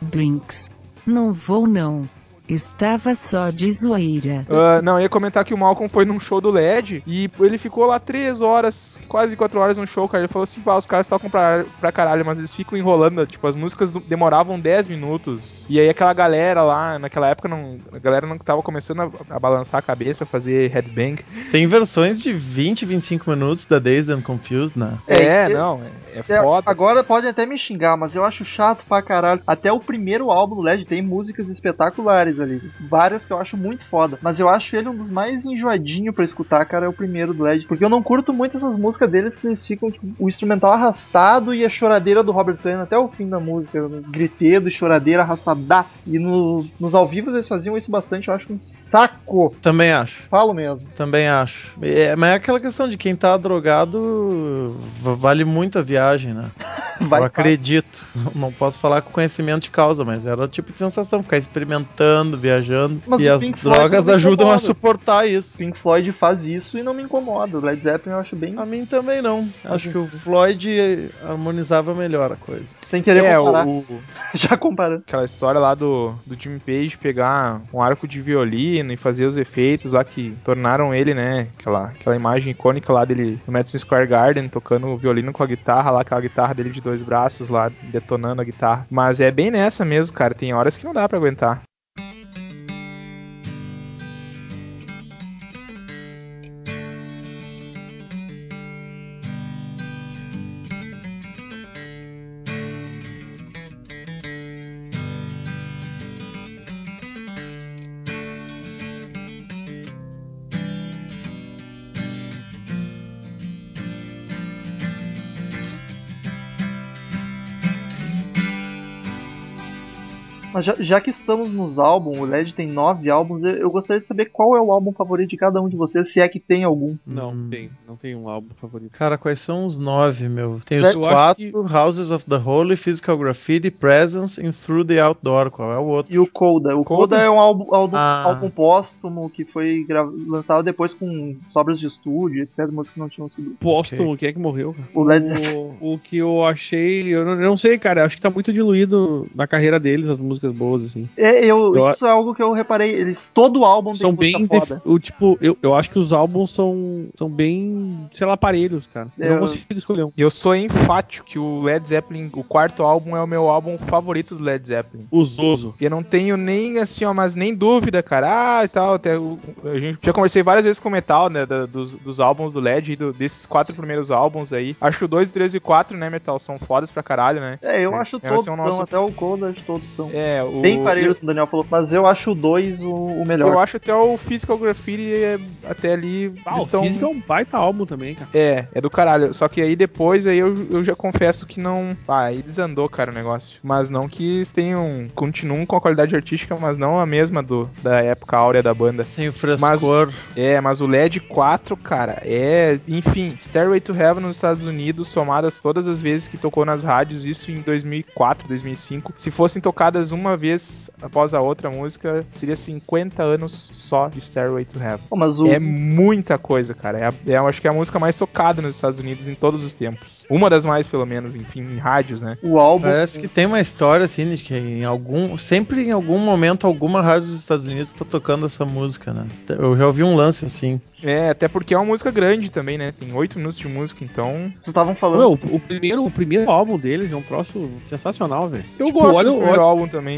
Brinks. Não vou não. Estava só de zoeira. Ah, não, eu ia comentar que o Malcolm foi num show do LED e ele ficou lá três horas, quase quatro horas no show, cara. Ele falou assim: pá, os caras tocam pra, pra caralho, mas eles ficam enrolando. Tipo, as músicas demoravam 10 minutos. E aí aquela galera lá, naquela época, não, a galera não tava começando a, a balançar a cabeça, a fazer headbang. Tem versões de 20, 25 minutos da Dazed and Confused, né? É, É, não, é, é É, foda. Agora pode até me xingar, mas eu acho chato pra caralho. Até o primeiro álbum do LED tem músicas espetaculares ali. Várias que eu acho muito foda. Mas eu acho ele um dos mais enjoadinhos pra escutar, cara, é o primeiro do LED. Porque eu não curto muito essas músicas deles que eles ficam, tipo, o instrumental arrastado e a choradeira do Robert Plant até o fim da música. Gritedo, choradeira, arrastadaço. E no- nos ao vivo eles faziam isso bastante, eu acho um saco. Também acho. Falo mesmo. Também acho. É, mas é aquela questão de quem tá drogado vale muito a viagem, né? Vai eu acredito. Não posso falar com conhecimento de causa, mas era o tipo de sensação, ficar experimentando, viajando. Mas e as Pink drogas ajudam a suportar isso. Pink Floyd faz isso e não me incomoda. O Led Zeppelin eu acho bem. A mim também não. Acho que o Floyd harmonizava melhor a coisa. Sem querer É, comparar. o, Já comparando. aquela história lá do, do Jimmy Page pegar um arco de violino e fazer os efeitos lá que tornaram ele, né? Aquela, aquela imagem icônica lá dele no Madison Square Garden tocando o violino com a guitarra lá, aquela guitarra dele de dois braços lá, detonando a guitarra. Mas é bem nessa mesmo, cara. Tem horas que não dá pra aguentar. Mas já, já que estamos nos álbuns, o LED tem nove álbuns, eu, eu gostaria de saber qual é o álbum favorito de cada um de vocês, se é que tem algum. Não, Hum. tem. Não tem um álbum favorito. Cara, quais são os nove, meu? Tem Eu os acho quatro, Houses of the Holy, Physical Graffiti, Presence e Through the Outdoor. Qual é o outro? E o Coda. O Coda, Coda? é um álbum, álbum, Ah. álbum póstumo que foi gra- lançado depois com sobras de estúdio, etc. Músicas que não tinham sido. Póstumo, quem é que morreu? cara? O Led Zeppelin. O, o que eu achei, eu não, eu não sei, cara, acho que tá muito diluído na carreira deles as músicas boas, assim. É, eu, Eu- isso é algo que eu reparei. Eles, todo álbum tem São música bem. foda. O, tipo, eu, eu acho que os álbuns são, são bem, sei lá, aparelhos, cara. Eu Eu- não consigo escolher um. Eu sou enfático que o Led Zeppelin, o quarto álbum, é o meu álbum favorito do Led Zeppelin. O Zoso. E eu não tenho nem assim, ó, mas nem dúvida, cara. Ah, e tal. Até o, a gente já conversei várias vezes com o Metal, né? da- dos, dos álbuns do LED, e do- desses quatro primeiros álbuns aí. Acho que o 2, 3 e 4, né, Metal, são fodas pra caralho, né? É, eu É, acho todos é o são, nosso- até o Coda, acho todos são. É, É, o, Bem parelho, eu, o Daniel falou, mas eu acho o 2 o, o melhor. eu acho até o Physical Graffiti é, até ali. Ah, eles o Física é um baita álbum também, cara. É, é do caralho. Só que aí depois aí eu, eu já confesso que não. Ah, aí desandou, cara, o negócio. Mas não que eles tenham. Continuam com a qualidade artística, mas não a mesma do da época áurea da banda. Sem o frescor. É, mas o LED 4, cara, é. Enfim, Stairway to Heaven nos Estados Unidos, somadas todas as vezes que tocou nas rádios, isso em 2004, 2005. Se fossem tocadas uma vez após a outra música, seria 50 anos só de Stairway to Heaven. Pô, mas o, É muita coisa, cara. É, a- é, eu acho que é a música mais tocada nos Estados Unidos em todos os tempos. Uma das mais, pelo menos, enfim, em rádios, né? o álbum. Parece que tem uma história assim, de que em algum. Sempre em algum momento, alguma rádio dos Estados Unidos tá tocando essa música, né? Eu já ouvi um lance assim. É, até porque é uma música grande também, né? Tem oito minutos de música, então. Vocês estavam falando. Meu, o primeiro, o primeiro álbum deles é um troço sensacional, velho. Eu Tipo, gosto olha- do primeiro olha- álbum também.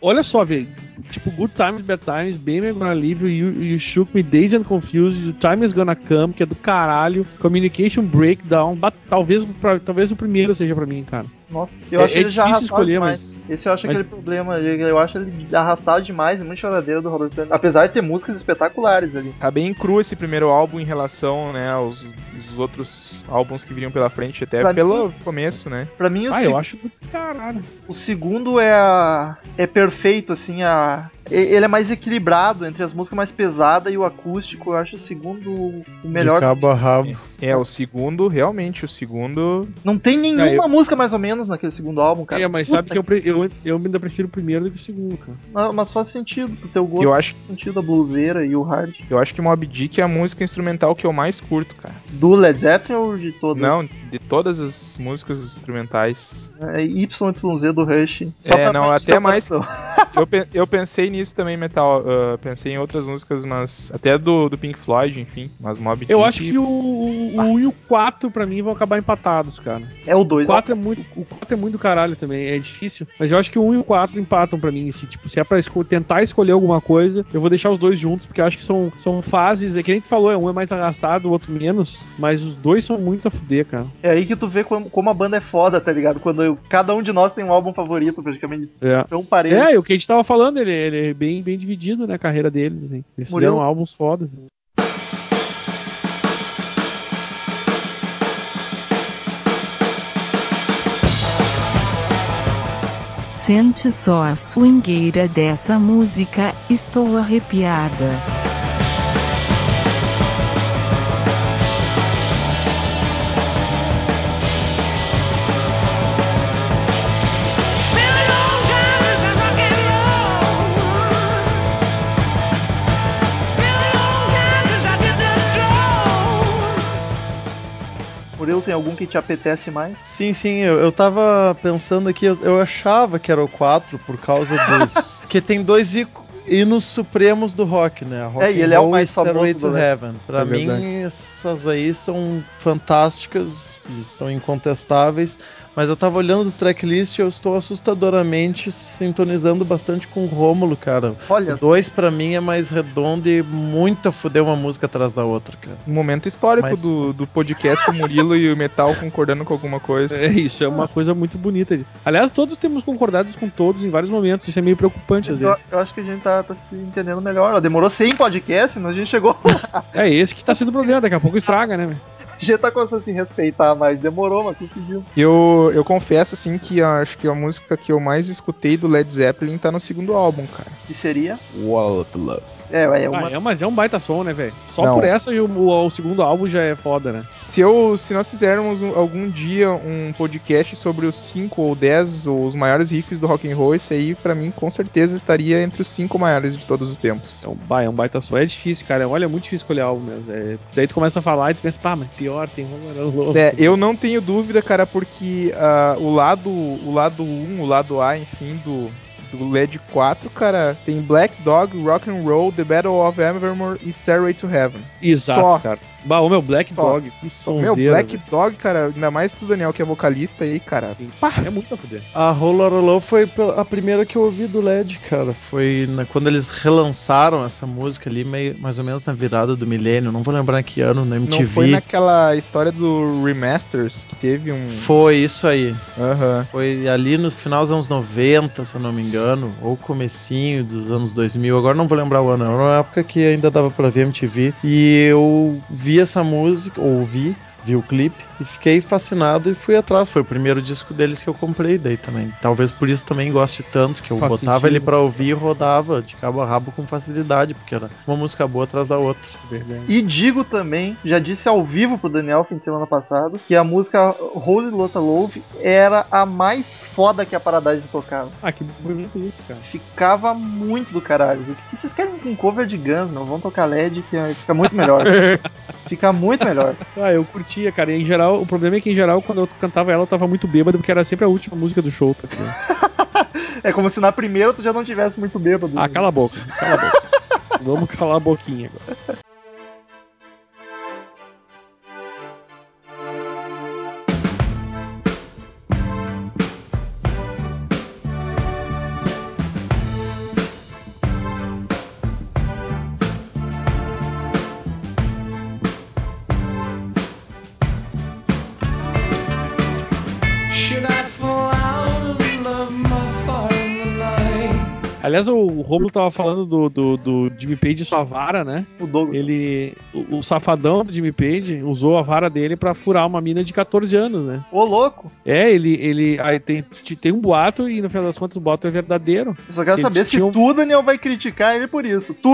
Olha só, velho. Tipo, Good Times, Bad Times, Bem Me Gonna Leave You, you, Shook Me, Dazed and Confused, The Time Is Gonna Come, que é do caralho, Communication Breakdown, talvez, pra- talvez o primeiro seja pra mim, cara. Nossa, eu É- acho é ele já arrastado escolher, demais. Esse eu acho mas- aquele problema. Eu acho ele arrastado demais e muito choradeiro do Robert Plant. Apesar de ter músicas espetaculares ali. Tá bem cru esse primeiro álbum em relação, né, aos, aos outros álbuns que viriam pela frente, até Pra pelo começo, né? Pra mim, o, Ah, se- eu acho do caralho. o segundo é a... é perfeito, assim, a... ele é mais equilibrado entre as músicas mais pesadas e o acústico. Eu acho o segundo o melhor. de cabo a rabo. É, o segundo, realmente, o segundo. Não tem nenhuma É, eu- música mais ou menos naquele segundo álbum, cara. é, mas Puta sabe que eu, pre- eu, eu ainda prefiro o primeiro do que o segundo, cara. Não, mas faz sentido pro teu gosto, Eu acho, faz sentido a bluseira e o hard. eu acho que Mob Dick é a música instrumental que eu mais curto, cara. Do Led Zeppelin ou de todo? Não, de todas as músicas instrumentais. É YYZ do Rush. Só É, não, até mais-. Eu, pe- eu pensei nisso também, Metal. ah, pensei em outras músicas, mas. Até do, do Pink Floyd, enfim. Mas Mob. Eu acho que o, o, o 1 e o 4 pra mim vão acabar empatados, cara. É o O 2. 4 é muito, o 4 é muito do caralho também, é difícil. Mas eu acho que o 1 e o 4 empatam pra mim. Se, tipo, se é pra esco- tentar escolher alguma coisa, eu vou deixar os dois juntos, porque eu acho que são, são fases. É que nem tu falou, é um é mais arrastado, o outro menos. Mas os dois são muito a fuder, cara. É aí que tu vê como, como a banda é foda, tá ligado? Quando eu- cada um de nós tem um álbum favorito, praticamente É. tão parelho. É, o que a gente tava falando, ele, ele é bem, bem dividido, né, a carreira deles, assim. Eles Murilo- fizeram álbuns fodas. Sente só a swingueira dessa música, estou arrepiada. Tem algum que te apetece mais? Sim, sim, eu, eu tava pensando aqui, eu, eu achava que era o 4 por causa dos. que tem dois ico- hinos supremos do rock, né? Rock É, e ele é o mais famoso do. Heaven. Pra É mim, verdade. essas aí são fantásticas e são incontestáveis. Mas eu tava olhando o tracklist e eu estou assustadoramente sintonizando bastante com o Rômulo, cara. Olha O 2 pra mim é mais redondo e muito a fuder uma música atrás da outra, cara. Um momento histórico Mas- do, do podcast, o Murilo e o Metal concordando com alguma coisa. É isso, é uma coisa muito bonita. Aliás, todos temos concordado com todos em vários momentos, isso é meio preocupante às Eu, vezes. eu acho que a gente tá, tá se entendendo melhor. Demorou 100 podcasts, mas a gente chegou. É esse que tá sendo o problema, daqui a pouco estraga, né? gente tá começando a se respeitar, mas demorou, mas conseguiu. Eu, eu confesso, assim, que acho que a música que eu mais escutei do Led Zeppelin tá no segundo álbum, cara. Que seria? Wall of Love. É, é uma. Ah, é, mas é um baita som, né, velho? Só Não. por essa o, o, o segundo álbum já é foda, né? Se, eu, se nós fizermos um- algum dia um podcast sobre os 5 ou 10 ou os maiores riffs do rock and roll, esse aí, pra mim, com certeza estaria entre os 5 maiores de todos os tempos. É um, é um baita som. É difícil, cara. Olha, é muito difícil escolher álbum mesmo. É, daí tu começa a falar e tu pensa, pá, mas pior, tem Roller Love. É, eu não tenho dúvida, cara, porque ah, o lado o lado 1, o lado A, enfim, do, do LED 4, cara, tem Black Dog, Rock and Roll, The Battle of Evermore e Stairway to Heaven. Exato, Só. cara. Bah, o meu Black Só. Dog, que sonzeira. Meu, Black velho. Dog, cara, ainda mais tu, Daniel, que é vocalista aí, cara. Sim. É muito a fuder. A Roller Low foi a primeira que eu ouvi do LED, cara. Foi na- quando eles relançaram essa música ali, meio, mais ou menos na virada do milênio. Não vou lembrar que ano, na MTV. Não foi naquela história do Remasters que teve um. Foi isso aí. Aham. Foi ali no final dos anos 90, se eu não me engano. Ou comecinho dos anos 2000, agora não vou lembrar o ano, era uma época que ainda dava pra ver MTV, e eu vi essa música, ouvi, vi o clipe e fiquei fascinado e fui atrás. Foi o primeiro disco deles que eu comprei daí também. Talvez por isso também goste tanto, que eu Faz botava sentido. ele pra ouvir e rodava de cabo a rabo com facilidade, porque era uma música boa atrás da outra. Verdade. E digo também, já disse ao vivo pro Daniel fim de semana passado, que a música Holy Lotta Love era a mais foda que a Paradise tocava. Ah, que bonito isso, cara. Ficava muito do caralho. O que vocês querem com cover de Guns? Não vão tocar LED, que fica muito melhor. fica muito melhor. Ah, eu curtia, cara. E em geral, o problema é que em geral, quando eu cantava ela, eu tava muito bêbado, porque era sempre a última música do show, tá? É como se na primeira tu já não tivesse muito bêbado. Ah, cala a boca, cala a boca. Vamos calar a boquinha agora. Aliás, o Romulo tava falando do, do, do Jimmy Page e sua vara, né? O Douglas. Ele. O, o safadão do Jimmy Page usou a vara dele pra furar uma mina de 14 anos, né? Ô, louco. É, ele. ele aí tem, tem um boato e no final das contas o boato é verdadeiro. Eu só quero Que saber se um- tu, Daniel, vai criticar ele por isso. Tu.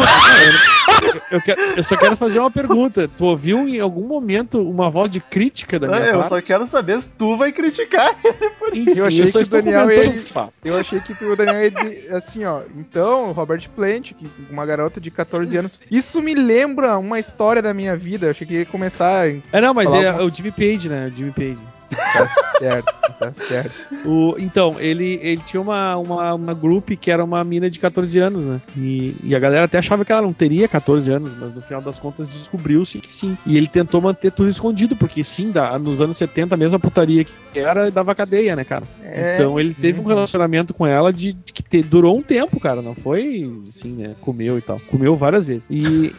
Eu, quero- eu só quero fazer uma pergunta. Tu ouviu em algum momento uma voz de crítica da minha eu parte? só quero saber se tu vai criticar ele por isso. Enfim, Eu achei só que o Daniel ia- um. Eu achei que tu, o Daniel ia dizer assim, ó. Então, Robert Plant, que uma garota de 14 anos. Isso me lembra uma história da minha vida. Eu achei que ia começar. em- É, não, mas é alguma- o Jimmy Page, né? O Jimmy Page. Tá certo, tá certo. O, então, ele, ele tinha uma, uma, uma group que era uma mina de 14 anos, né? E, e a galera até achava que ela não teria 14 anos, mas no final das contas descobriu-se que sim. E ele tentou manter tudo escondido, porque sim, da, nos anos 70, a mesma putaria que era, dava cadeia, né, cara? É. Então ele teve um relacionamento com ela de, de que te- durou um tempo, cara. Não foi assim, né? Comeu e tal. Comeu várias vezes. E,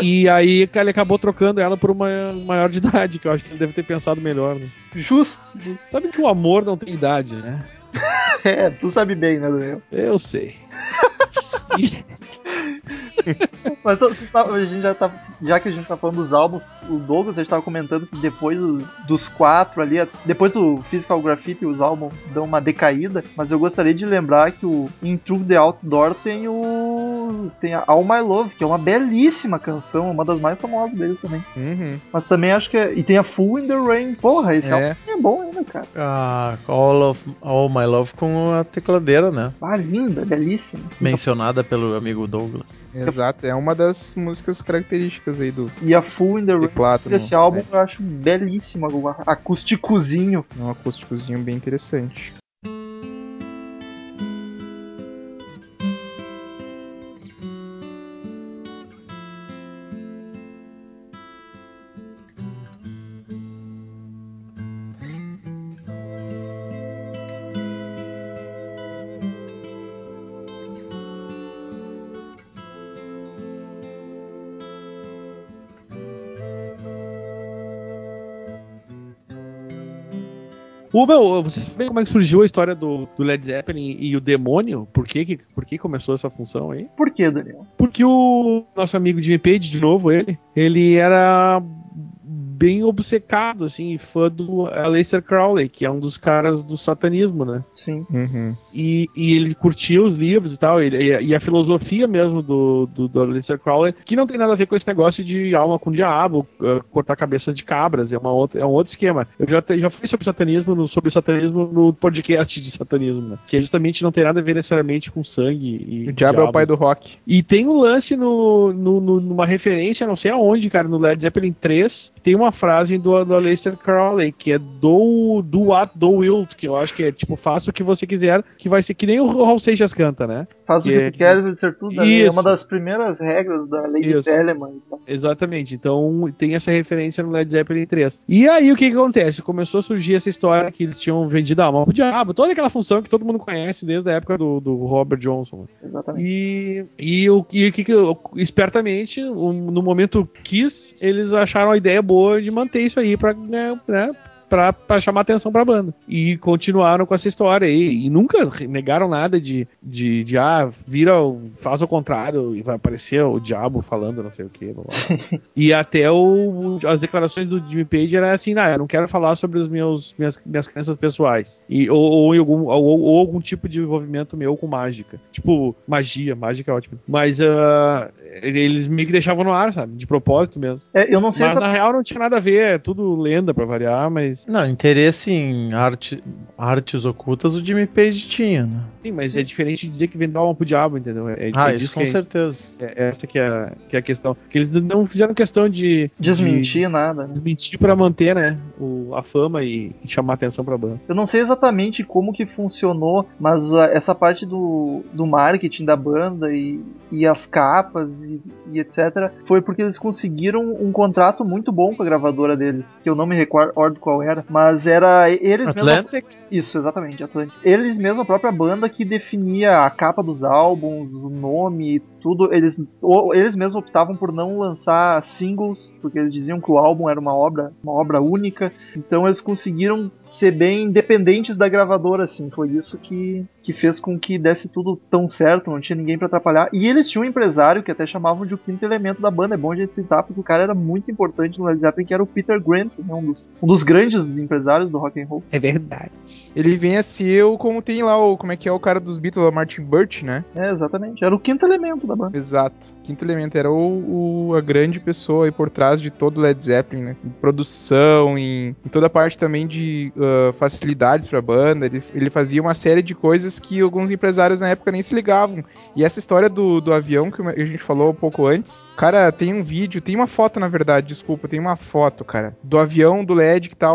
e, e aí ele acabou trocando ela por uma maior de idade, que eu acho que ele deve ter pensado melhor, né? Justo. Sabe que o amor não tem idade, né? É, tu sabe bem, né, Daniel? Eu sei. E- Mas então, tavam- a gente já, tá, já que a gente tá falando dos álbuns, o Douglas já estava comentando que depois do- dos quatro ali, depois do Physical Graffiti, os álbuns dão uma decaída, mas eu gostaria de lembrar que o In Through the Outdoor tem o. tem a All My Love, que é uma belíssima canção, uma das mais famosas deles também. Uhum. Mas também acho que é. E tem a Full in the Rain. Porra, esse É. álbum é bom ainda, cara. A All, of, All My Love com a tecladeira, né? Ah, linda, belíssima. Mencionada pelo amigo Douglas. Exato, é uma das músicas características aí do E a Full in the Rain. Desse álbum é, eu acho belíssima, acústicozinho. é um acústicozinho bem interessante. Ô, meu, vocês sabem como é que surgiu a história do, do Led Zeppelin e o demônio? Por que, que, por que começou essa função aí? Por que, Daniel? Porque o nosso amigo Jimmy Page, de novo ele, ele era bem obcecado, assim, fã do Aleister Crowley, que é um dos caras do satanismo, né? Sim. Uhum. E, e ele curtia os livros e tal, ele- e, a- e a filosofia mesmo do, do, do Aleister Crowley, que não tem nada a ver com esse negócio de alma com diabo, eh, cortar cabeças de cabras, é, uma outra, é um outro esquema. Eu já, já falei sobre satanismo, no, sobre satanismo no podcast de satanismo, né? Que é justamente não tem nada a ver necessariamente com sangue e O diabo é o pai do rock. e tem um lance no, no- no- numa referência, não sei aonde, cara, no Led Zeppelin 3, tem uma frase do, do Aleister Crowley, que é do, do what, do will, que eu acho que é tipo, faça o que você quiser, que vai ser que nem o Raul Seixas canta, né? Faz o Que é- tu queres e ser tudo. É uma das primeiras regras da lei de Isso. Telemann. e tal. Exatamente, então tem essa referência no Led Zeppelin 3. E aí o que, que acontece? Começou a surgir essa história que eles tinham vendido a alma pro diabo, toda aquela função que todo mundo conhece desde a época do, do Robert Johnson. Exatamente. E, e o e que, que eu- espertamente, um, no momento Kiss, eles acharam a ideia boa de manter isso aí pra, né, né, pra, pra chamar atenção pra banda. E continuaram com essa história aí. E nunca negaram nada de, de, de ah, vira, faz o contrário e vai aparecer o diabo falando não sei o que. e até o, as declarações do Jimmy Page era assim, ah, eu não quero falar sobre os meus minhas, minhas crenças pessoais. E, ou, ou, algum, ou, ou algum tipo de envolvimento meu com mágica. Tipo, magia, mágica é ótimo. Mas ah, eles meio que deixavam no ar, sabe? De propósito mesmo. É, eu não sei Mas exa- na real não tinha nada a ver, é tudo lenda pra variar, mas. Não, interesse em arte, artes ocultas o Jimmy Page tinha, né? Sim, mas é diferente de dizer que vendeu alma pro diabo, entendeu? É, Ah, é isso com que é- certeza. É essa que é, que é a questão. Que eles não fizeram questão de. desmentir nada. de né? desmentir pra manter, né? O, a fama e, e chamar atenção pra banda. Eu não sei exatamente como que funcionou, mas ah, essa parte do, do marketing da banda e, e as capas e, e etc. foi porque eles conseguiram um contrato muito bom com a gravadora deles, que eu não me recordo qual era, mas era eles mesmos. Atlantic? Isso, exatamente, Atlantic. Eles mesmo, a própria banda que definia a capa dos álbuns, o nome, tudo. Eles, ou- eles mesmos optavam por não lançar singles, porque eles diziam que o álbum era uma obra, uma obra única. Então eles conseguiram ser bem independentes da gravadora, assim. Foi isso que, que fez com que desse tudo tão certo, não tinha ninguém pra atrapalhar. E eles tinham um empresário que até chamavam de o quinto elemento da banda. É bom a gente citar, porque o cara era muito importante no Led Zeppelin, que era o Peter Grant, né, um, dos, um dos grandes empresários do rock and roll. É verdade. Ele vem a ser o, como tem lá o, como é que é o cara dos Beatles, o Martin Birch, né? É, exatamente. Era o quinto elemento da banda. Exato. Quinto elemento era o, o- a grande pessoa aí por trás de todo o Led Zeppelin, né? Em produção, em, em toda a parte também de ah, facilidades pra banda. Ele, ele fazia uma série de coisas que alguns empresários na época nem se ligavam. E essa história do, do avião que a gente falou um pouco antes, cara, tem um vídeo, tem uma foto na verdade, desculpa, tem uma foto, cara, do avião do LED que tá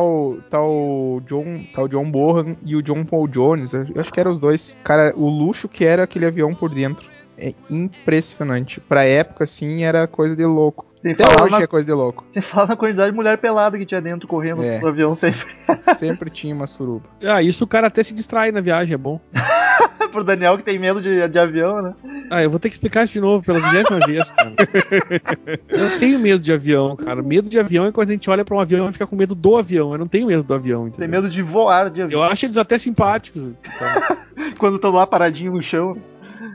tá o John, tá o John Bohan e o John Paul Jones, eu acho que eram os dois. Cara, o luxo que era aquele avião por dentro. É impressionante. Pra época, assim, era coisa de louco. Sem Até falar, hoje na, é coisa de louco. sem falar na quantidade de mulher pelada que tinha dentro correndo É. no avião sempre. Sempre tinha uma suruba. Ah, isso o cara até se distrai na viagem, é bom. Pro Daniel que tem medo de, de avião, né? Ah, eu vou ter que explicar isso de novo pela vigésima vez, cara. Eu tenho medo de avião, cara. Medo de avião é quando a gente olha pra um avião e fica com medo do avião. Eu não tenho medo do avião, Tem entendeu? medo de voar de avião. Eu acho eles até simpáticos. então. Quando estão lá paradinho no chão.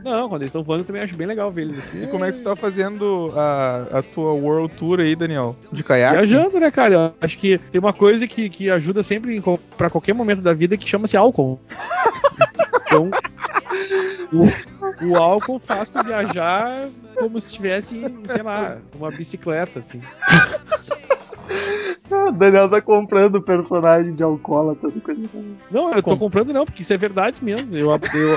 Não, quando eles estão voando eu também acho bem legal ver eles assim. E como é que tu tá fazendo a, a tua World Tour aí, Daniel? De caiaque? Viajando, né, cara? Eu acho que tem uma coisa que, que ajuda sempre pra qualquer momento da vida que chama-se álcool. Então, o, o álcool faz tu viajar como se estivesse, sei lá, uma bicicleta, assim. O Daniel tá comprando personagem de alcoólatra. coisa assim. Não, eu tô comprando não, porque isso é verdade mesmo. Eu, eu,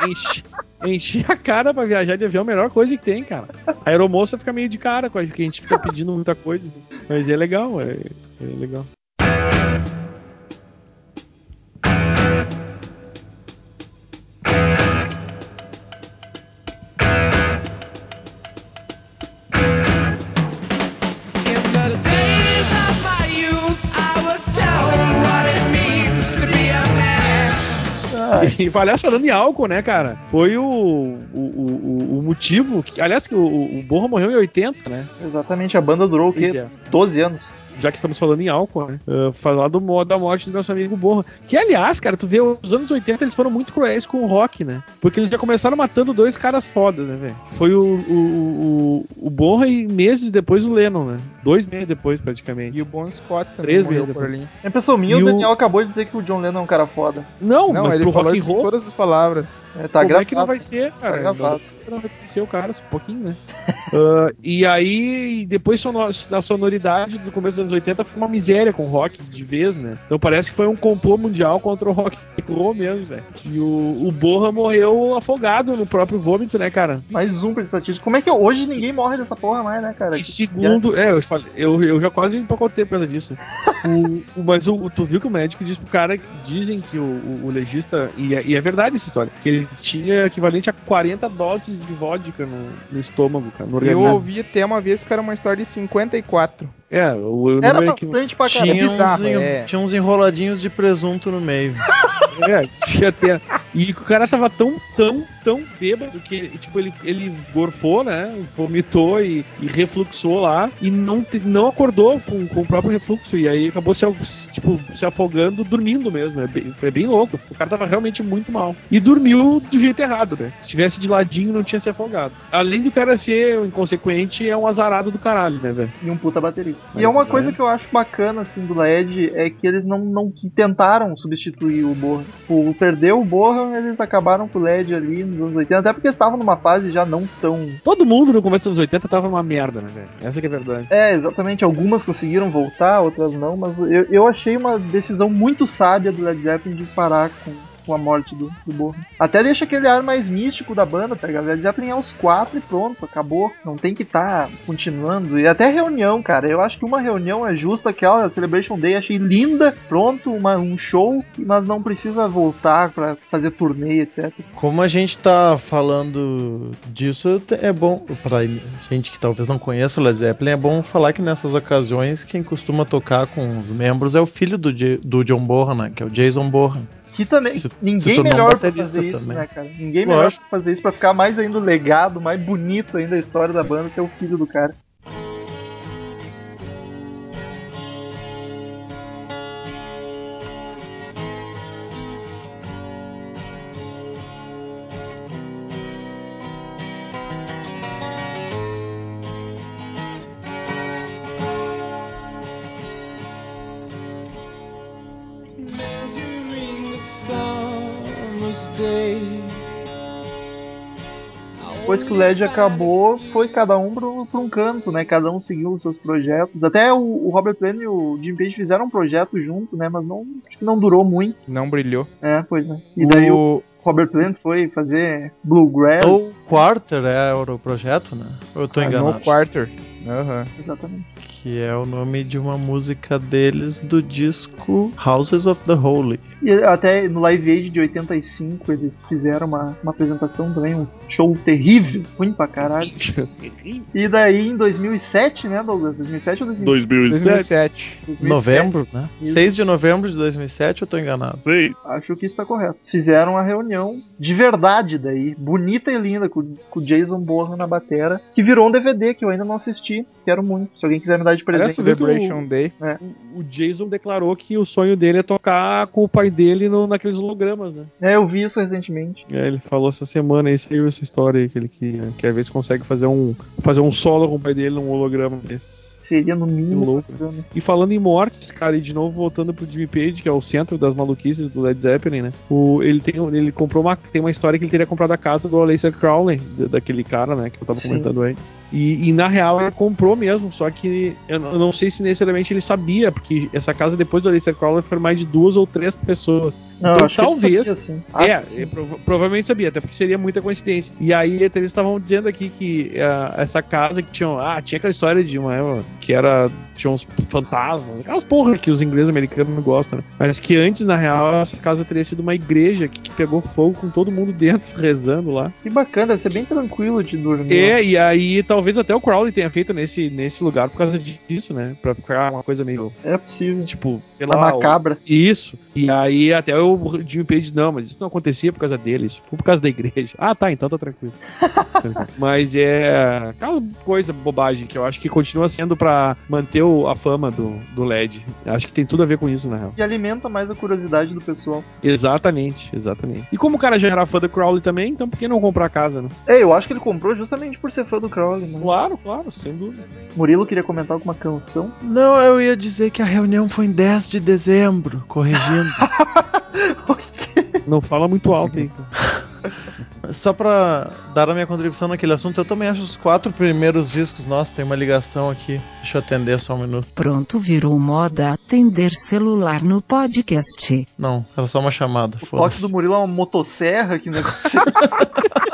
eu enchi, enchi a cara pra viajar de avião, a melhor coisa que tem, cara. A aeromoça fica meio de cara com a gente, que a gente fica pedindo muita coisa. Mas é legal, é, é legal. E aliás, falando em álcool, né, cara? Foi o, o, o, o motivo. Que, aliás, que o, o Borra morreu em 80, né? Exatamente, a banda durou o quê? é. 12 anos. Já que estamos falando em álcool, né? Uh, falar do, da morte do nosso amigo Borra. Que, aliás, cara, tu vê, os anos 80 eles foram muito cruéis com o rock, né? Porque eles já começaram matando dois caras fodas, né, velho? Foi o, o, o, o Borra e meses depois o Lennon, né? Dois meses depois, praticamente. E o Bon Scott também Três morreu meses por depois. ali. É impressão minha, E o o- Daniel acabou de dizer que o John Lennon é um cara foda. Não, Não, mas ele falou isso com todas as palavras. É, tá como gravado. é que não vai ser, cara? Tá gravado. Não reconhecer o cara um pouquinho, né? Ah, e aí, depois da sonoridade do começo dos anos 80 foi uma miséria com o rock de vez, né? Então parece que foi um complô mundial contra o rock roll mesmo, velho. E o, o Borra morreu afogado no próprio vômito, né, cara? Mais um pra estatística. Como é que hoje ninguém morre dessa porra mais, né, cara? E segundo, é, eu, falei, eu, eu já quase empacotei por causa disso. O, o- mas o, tu viu que o médico disse pro cara que dizem que o, o, o legista, e é, e é verdade essa história, que ele tinha equivalente a 40 doses de vodka no, no estômago, cara, no Eu ouvi até uma vez que era uma história de 54. É, o, o Era equi- bastante pra caramba. Tinha, bizarro, uns, é. tinha uns enroladinhos de presunto no meio. É, tinha até. E o cara tava tão, tão, tão bêbado que, tipo, ele, ele gorfou, né? Vomitou e, e refluxou lá e não, te- não acordou com, com o próprio refluxo. E aí acabou se, tipo, se afogando, dormindo mesmo. É bem- foi bem louco. O cara tava realmente muito mal. E dormiu do jeito errado, né? Se tivesse de ladinho, não tinha se afogado. Além do cara ser um inconsequente, é um azarado do caralho, né, velho? E um puta baterista. Mas e é uma é. coisa que eu acho bacana, assim, do LED, é que eles não, não que tentaram substituir o Borra. O perdeu o Borra, eles acabaram com o LED ali nos anos 80, até porque eles estavam numa fase já não tão. Todo mundo no começo dos anos 80 tava uma merda, né, velho? Essa que é a verdade. É, exatamente, algumas conseguiram voltar, outras não, mas eu, eu achei uma decisão muito sábia do Led Zeppelin de parar com, com a morte do, do. Até deixa aquele ar mais místico da banda, pega. Led Zeppelin é os quatro e pronto, acabou. Não tem que estar continuando. E até reunião, cara. Eu acho que uma reunião é justa, aquela Celebration Day, achei linda, pronto, uma, um show, mas não precisa voltar pra fazer turnê, etc. Como a gente tá falando disso, é bom pra gente que talvez não conheça o Led Zeppelin, é bom falar que nessas ocasiões quem costuma tocar com os membros é o filho do, do John Bonham, né? Que é o Jason Bonham. Que também. Se- se ninguém um melhor pra fazer isso, também. né, cara? Ninguém melhor Lógico. pra fazer isso pra ficar mais ainda o legado, mais bonito ainda a história da banda, ser o filho do cara. LED acabou, foi cada um pro, pra um canto, né? Cada um seguiu os seus projetos. Até o, o Robert Plant e o Jim Page fizeram um projeto junto, né? Mas não, acho que não durou muito. Não brilhou. É, pois é. E daí o o... Robert Plant foi fazer Bluegrass. O Quarter é o projeto, né? Ou eu tô Ah, enganado? No Quarter. Aham. Exatamente. Que é o nome de uma música deles do disco Houses of the Holy. E até no Live Aid de 85 eles fizeram uma, uma apresentação também, um show terrível, ruim pra caralho. E daí em 2007, né, Douglas? 2007 ou 2007? 2007. 2007, Novembro, né? Isso. 6 de novembro de 2007, eu tô enganado. Acho que isso tá correto. Fizeram a reunião de verdade daí, bonita e linda, com, com o Jason Bourne na batera, que virou um DVD que eu ainda não assisti, quero muito. Se alguém quiser me dar de presente. Celebration Day. O Jason declarou que o sonho dele é tocar com o pai dele no, naqueles hologramas, né? É, eu vi isso recentemente. É, ele falou essa semana aí, saiu essa história aí, que ele queria, quer ver se consegue fazer um, fazer um solo com o pai dele num holograma desse. Seria no mínimo. Louco. E falando em mortes, cara, e de novo voltando pro Jimmy Page, que é o centro das maluquices do Led Zeppelin, né? O, ele, tem, ele comprou uma. Tem uma história que ele teria comprado a casa do Aleister Crowley, da- daquele cara, né? Que eu tava Sim. comentando antes. E, e, na real ele comprou mesmo, só que eu, não- eu não sei se necessariamente ele sabia, porque essa casa depois do Aleister Crowley foi mais de duas ou três pessoas. Não, então acho que ele talvez. sabia, É, é, prova- provavelmente sabia, até porque seria muita coincidência. E aí eles estavam dizendo aqui que ah, essa casa que tinha. Ah, tinha aquela história de uma. Que era. tinha uns fantasmas, aquelas porra que os ingleses americanos não gostam, né? Mas que antes, na real, essa casa teria sido uma igreja que pegou fogo com todo mundo dentro, rezando lá. Que bacana, deve ser bem tranquilo de dormir. É, e aí talvez até o Crowley tenha feito nesse, nesse lugar por causa disso, né? Pra ficar uma coisa meio. É possível. Tipo, sei Uma lá. macabra. Isso. E aí até o Jimmy Page, não, mas isso não acontecia por causa dele, isso foi por causa da igreja. Ah, tá, então tá tranquilo. mas é aquelas coisas bobagem que eu acho que continua sendo pra manter o- a fama do, do LED. Acho que tem tudo a ver com isso, na real. Que alimenta mais a curiosidade do pessoal. Exatamente, exatamente. E como o cara já era fã do Crowley também, então por que não comprar a casa, né? É, eu acho que ele comprou justamente por ser fã do Crowley, né? Claro, claro, sem dúvida. Murilo queria comentar alguma canção. Não, eu ia dizer que a reunião foi em 10 de dezembro, corrigindo. Não fala muito alto aí. Só pra dar a minha contribuição naquele assunto, eu também acho os quatro primeiros discos. Nossa, tem uma ligação aqui. Deixa eu atender só um minuto. Pronto, virou moda atender celular no podcast. Não, era só uma chamada. O toque do Murilo é uma motosserra, que negócio.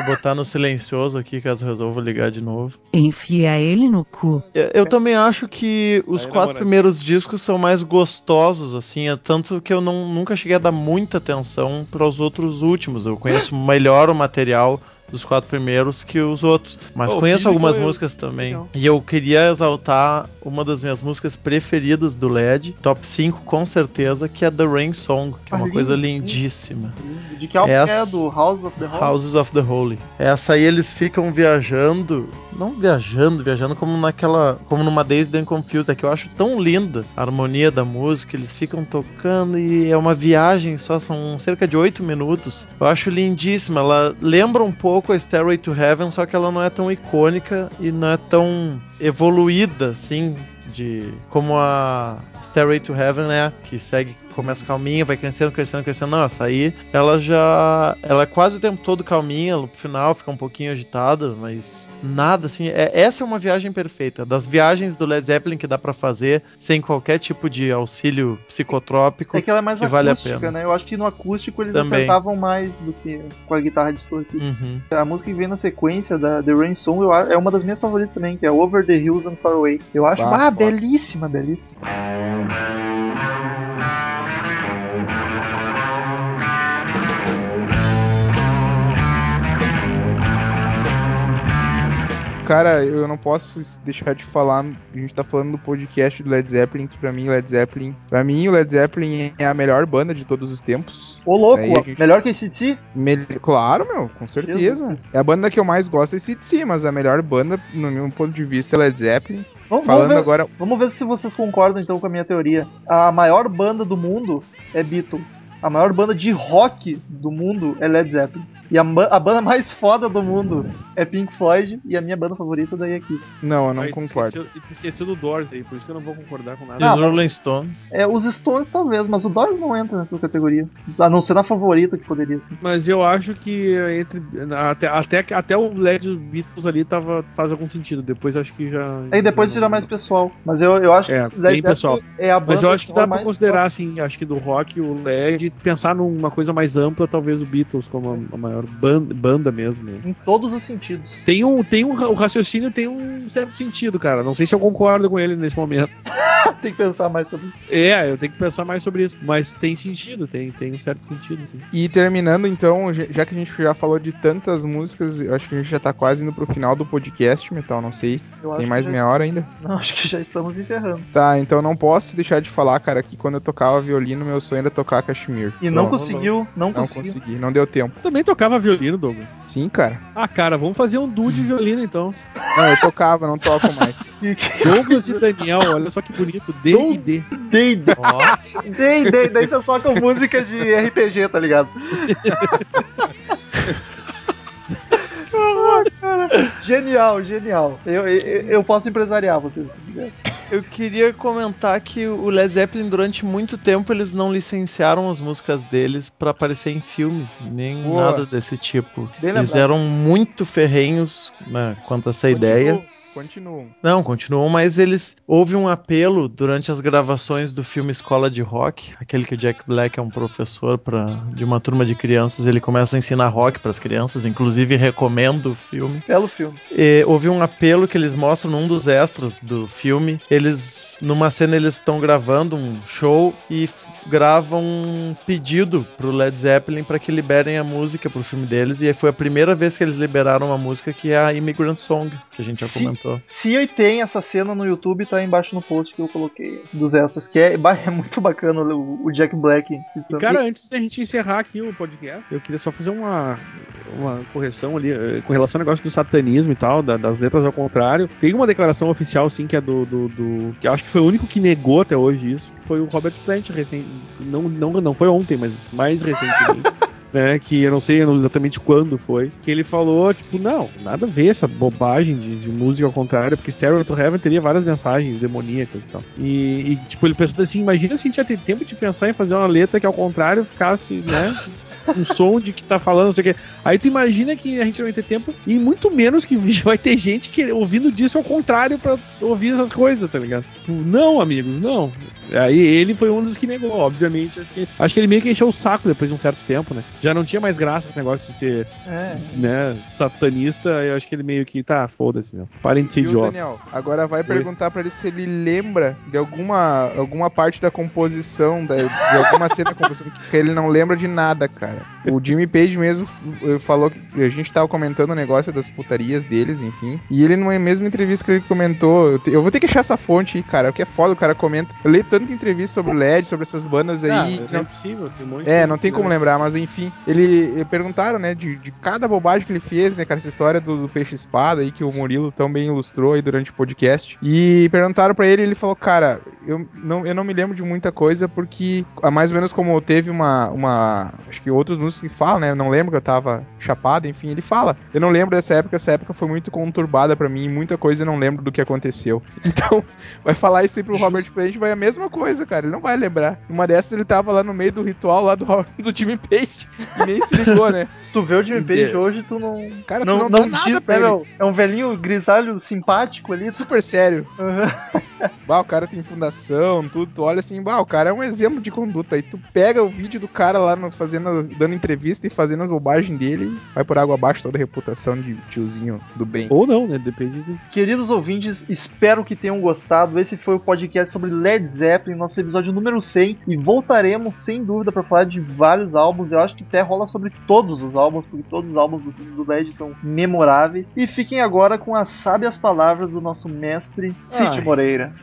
Deixa eu botar no silencioso aqui, caso resolva ligar de novo. Enfia ele no cu. Eu, eu também acho que os Aí, quatro primeiros discos são mais gostosos, assim, é tanto que eu não, nunca cheguei a dar muita atenção para os outros últimos. Eu conheço melhor o material dos quatro primeiros que os outros. Mas Oh, conheço algumas é- músicas também. legal. E eu queria exaltar uma das minhas músicas preferidas do LED, top 5 com certeza, que é The Rain Song, que é uma Ah, coisa lindo. lindíssima. De que álbum Essa- que é? Do House of the Holy? Houses of the Holy. Essa aí eles ficam viajando, não viajando, viajando como naquela, como numa Dazed and Confused, é que eu acho tão linda a harmonia da música, eles ficam tocando e é uma viagem só, são cerca de oito minutos. Eu acho lindíssima, ela lembra um pouco a Stairway to Heaven, só que ela não é tão icônica e não é tão evoluída, assim, de como a Stairway to Heaven é, que segue, começa calminha, vai crescendo, crescendo, crescendo. Não, essa aí, ela já, ela é quase o tempo todo calminha, no final fica um pouquinho agitada, mas nada assim. É, essa é uma viagem perfeita. Das viagens do Led Zeppelin que dá pra fazer sem qualquer tipo de auxílio psicotrópico. É que ela é mais que vale a acústica, pena. né? Eu acho que no acústico eles Também. acertavam mais do que com a guitarra distorcida. Uhum. A música que vem na sequência da The Rain Song eu é uma das minhas favoritas também, que é Over the Hills and Far Away. Eu acho, Bah, ah, foda. Belíssima, belíssima. Cara, eu não posso deixar de falar. A gente tá falando do podcast do Led Zeppelin, que pra mim, Led Zeppelin. Pra mim, o Led Zeppelin é a melhor banda de todos os tempos. Ô louco, gente- melhor que ACT? Mel- Claro, meu, com certeza. É a banda que eu mais gosto é CDC, mas a melhor banda, no meu ponto de vista, é Led Zeppelin. Vamos, Falando vamos, ver, agora. vamos ver se vocês concordam então com a minha teoria. A maior banda do mundo é Beatles. A maior banda de rock do mundo é Led Zeppelin. E a, a banda mais foda do mundo é Pink Floyd. E a minha banda favorita daí é Kiss. Não, eu não Aí tu concordo. Esqueceu, e tu esqueceu do Doors aí, por isso que eu não vou concordar com E nada. Ah, os mas- Rolling Stones. É, os Stones talvez, mas o Doors não entra nessa categoria. A não ser na favorita que poderia ser. Mas eu acho que entre. Até, até, até o LED Beatles ali tava, faz algum sentido. Depois acho que já. Aí depois já não- mais pessoal. Mas eu, eu acho É, que bem pessoal. é a banda Mas eu acho que dá pra considerar, assim, acho que do rock, o LED, pensar numa coisa mais ampla, talvez o Beatles como a, a maior ban- banda mesmo. em todos os sentidos. Tem um, tem um, o raciocínio tem um certo sentido, cara. Não sei se eu concordo com ele nesse momento. Tem que pensar mais sobre isso. É, eu tenho que pensar mais sobre isso. Mas tem sentido, tem, tem um certo sentido, sim. E terminando, então, já que a gente já falou de tantas músicas, eu acho que a gente já tá quase indo pro final do podcast, Metal, não sei. Eu Tem mais já- meia hora ainda? Não, acho que já estamos encerrando. Tá, então não posso deixar de falar, cara, que quando eu tocava violino, meu sonho era tocar Kashmir. E não Pronto. conseguiu, não, Não conseguiu. consegui, não deu tempo. Também tocava violino, Douglas. Sim, cara. Ah, cara, vamos fazer um duo de violino então. Não, eu tocava, não toco mais. Douglas e Daniel, olha só que bonito. D e D. Dei, dei, dei, daí você toca música de RPG, tá ligado? Genial, genial. Eu, eu, eu posso empresariar vocês. Eu queria comentar que o Led Zeppelin, durante muito tempo, eles não licenciaram as músicas deles pra aparecer em filmes, nem Boa. nada desse tipo. Bem Eles lembrado. eram muito ferrenhos né, quanto a essa ideia. Continuam. Não, continuam, mas eles houve um apelo durante as gravações do filme Escola de Rock, aquele que o Jack Black é um professor pra, de uma turma de crianças, ele começa a ensinar rock pras crianças, inclusive recomendo o filme. Belo filme. E houve um apelo que eles mostram num dos extras do filme. Eles, numa cena, eles estão gravando um show e gravam um pedido pro Led Zeppelin para que liberem a música pro filme deles. E aí foi a primeira vez que eles liberaram uma música que é a Immigrant Song, que a gente já Sim. comentou. Se tem essa cena no YouTube, tá aí embaixo no post que eu coloquei dos extras, que é, é muito bacana o, o Jack Black. E, cara, antes da gente encerrar aqui o podcast, eu queria só fazer uma, uma correção ali eh, com relação ao negócio do satanismo e tal, da- das letras ao contrário. Tem uma declaração oficial, sim, que é do, do, do- que eu acho que foi o único que negou até hoje isso, que foi o Robert Plant, recém, não, não, não foi ontem, mas mais recentemente. Né, que eu não sei exatamente quando foi, que ele falou, tipo, não, nada a ver essa bobagem de, de música ao contrário, porque Stairway to Heaven teria várias mensagens demoníacas e tal. E, e, tipo, ele pensou assim, imagina se a gente ia ter tempo de pensar em fazer uma letra que ao contrário ficasse, né, um som de que tá falando, não sei o quê. Aí tu imagina que a gente não vai ter tempo, e muito menos que vai ter gente que, ouvindo disso ao contrário pra ouvir essas coisas, tá ligado? Tipo, Não, amigos, não. Aí ele foi um dos que negou, obviamente. Acho que, acho que ele meio que encheu o saco depois de um certo tempo, né? Já não tinha mais graça esse negócio de ser, É. né, satanista. Eu acho que ele meio que, tá, foda-se, meu. Parem de ser idiotas. Daniel? Agora vai perguntar pra ele se ele lembra de alguma, alguma parte da composição, da- de alguma cena da composição, que ele não lembra de nada, cara. O Jimmy Page mesmo falou que a gente tava comentando o negócio das putarias deles, enfim. E ele, numa mesma entrevista que ele comentou, eu, te- eu vou ter que achar essa fonte aí, cara, que é foda, o cara comenta. Eu leio tanta entrevista sobre o LED, sobre essas bandas aí. Ah, não- é possível, tem um monte é, não tem como lembrar, mas enfim, ele, ele perguntaram, né, de, de cada bobagem que ele fez, né, cara, essa história do, do peixe espada aí que o Murilo tão bem ilustrou aí durante o podcast. E perguntaram pra ele, ele falou, cara, eu não, eu não me lembro de muita coisa porque, mais ou menos como teve uma, uma acho que outros músicos que falam, né, eu não lembro que eu tava chapado, enfim, ele fala, eu não lembro dessa época, essa época foi muito conturbada pra mim, muita coisa eu não lembro do que aconteceu. Então, vai falar isso aí pro Robert Plant, vai a mesma coisa, cara, ele não vai lembrar. Uma dessas ele tava lá no meio do ritual lá do, do Jimmy Page e nem se ligou, né? Se tu vê o Jimmy Page hoje, tu não. Cara, tu não, não não dá nada diz, pra né, ele. meu? É um velhinho grisalho simpático ali. Super sério. Aham. Bah, o cara tem fundação, tudo. Tu olha assim, bah, o cara é um exemplo de conduta. Aí tu pega o vídeo do cara lá no, fazendo, dando entrevista e fazendo as bobagens dele, vai por água abaixo toda a reputação de tiozinho do bem. Ou não, né? Depende do. Queridos ouvintes, espero que tenham gostado. Esse foi o podcast sobre Led Zeppelin, nosso episódio número 100. E voltaremos, sem dúvida, para falar de vários álbuns. Eu acho que até rola sobre todos os álbuns, porque todos os álbuns do, do Led são memoráveis. E fiquem agora com as sábias palavras do nosso mestre, City Ai. Moreira.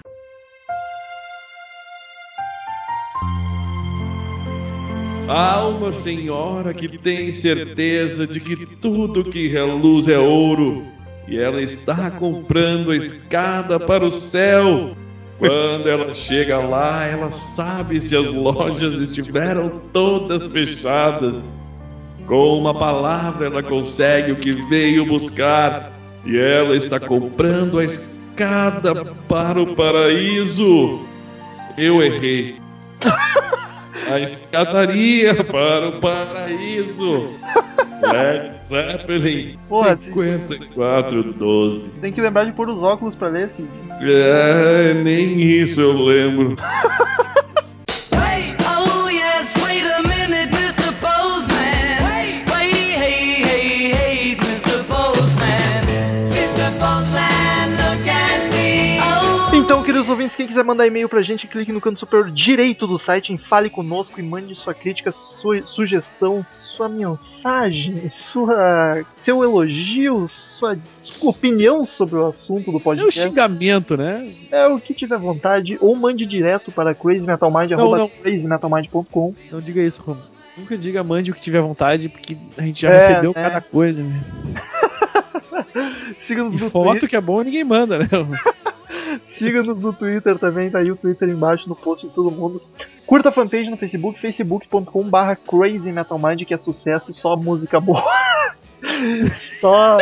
Alma senhora que tem certeza de que tudo que reluz é ouro, e ela está comprando a escada para o céu. Quando ela chega lá, ela sabe se as lojas estiveram todas fechadas. Com uma palavra, ela consegue o que veio buscar, e ela está comprando a escada para o paraíso. Eu errei. A escadaria para o paraíso. Led Zeppelin Porra, 5412. Tem que lembrar de pôr os óculos pra ler, Cid. É, nem isso eu lembro. Então, ouvintes, quem quiser mandar e-mail pra gente, clique no canto superior direito do site em Fale Conosco e mande sua crítica, sua sugestão, sua mensagem, sua, seu elogio, sua, sua opinião sobre o assunto do Seu podcast. xingamento, né? É o que tiver vontade, ou mande direto para crazymetalmind, Não, arroba não. crazymetalmind.com. Não diga isso, Romulo. Nunca diga mande o que tiver vontade, porque a gente já É, recebeu né? cada coisa, né? Siga-nos E no foto que é bom ninguém manda, né? siga-nos no Twitter também, tá aí o Twitter embaixo no post de todo mundo. Curta a fanpage no Facebook, facebook.com barra crazymetalmind, que é sucesso, só música boa. só...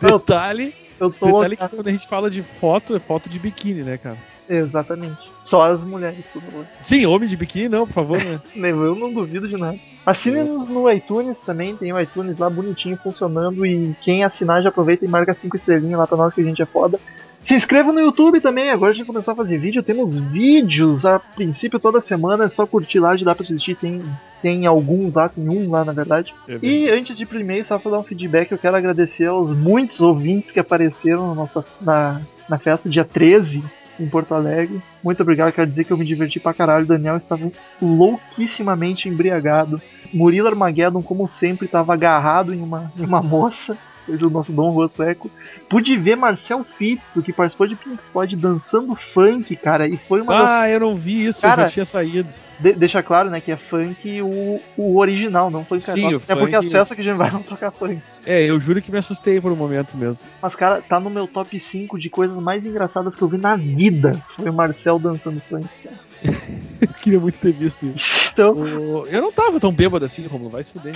Detalhe, eu tô... detalhe que quando a gente fala de foto, é foto de biquíni, né, cara? Exatamente. Só as mulheres, por favor. Sim, homem de biquíni não, por favor, né? Eu não duvido de nada. Assine-nos no iTunes também, tem o iTunes lá bonitinho funcionando e quem assinar já aproveita e marca cinco estrelinhas lá pra nós que a gente é foda. Se inscreva no YouTube também, agora a gente começou a fazer vídeo, temos vídeos a princípio toda semana, é só curtir lá, já dá pra assistir, tem, tem alguns lá, tem um lá na verdade. E antes de ir pro e-mail, só pra dar um feedback, eu quero agradecer aos muitos ouvintes que apareceram na, nossa, na, na festa dia 13 em Porto Alegre. Muito obrigado, quero dizer que eu me diverti pra caralho. O Daniel estava louquissimamente embriagado. Murilo Armageddon, como sempre, estava agarrado em uma, em uma moça. Seja o nosso Dom Juan Sueco. Pude ver Marcel Fitz, o que participou de Pink Floyd, dançando funk, cara. E foi uma das Ah, eu não vi isso, Cara, eu já tinha saído. de- deixa claro, né, que é funk o, o original, não foi Sim, o É porque as festas que a gente vai não tocar funk. É, eu juro que me assustei por um momento mesmo. Mas, cara, tá no meu top 5 de coisas mais engraçadas que eu vi na vida. Foi o Marcel dançando funk, cara. Eu queria muito ter visto isso. Então, O- Eu não tava tão bêbado assim, Romulo, vai se fuder.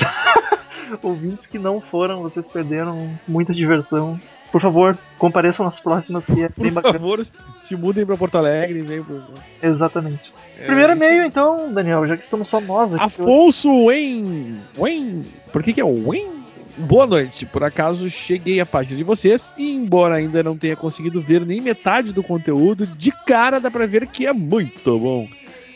ouvintes que não foram, vocês perderam muita diversão. Por favor, compareçam nas próximas, que é Por bem bacana. favor, se mudem pra Porto Alegre e venham pro... Exatamente. É, Primeiro e-mail, então, Daniel, já que estamos só nós aqui. Afonso Wen. Wen. Por que, que é Wen? Boa noite. Por acaso cheguei à página de vocês e, embora ainda não tenha conseguido ver nem metade do conteúdo, de cara dá pra ver que é muito bom.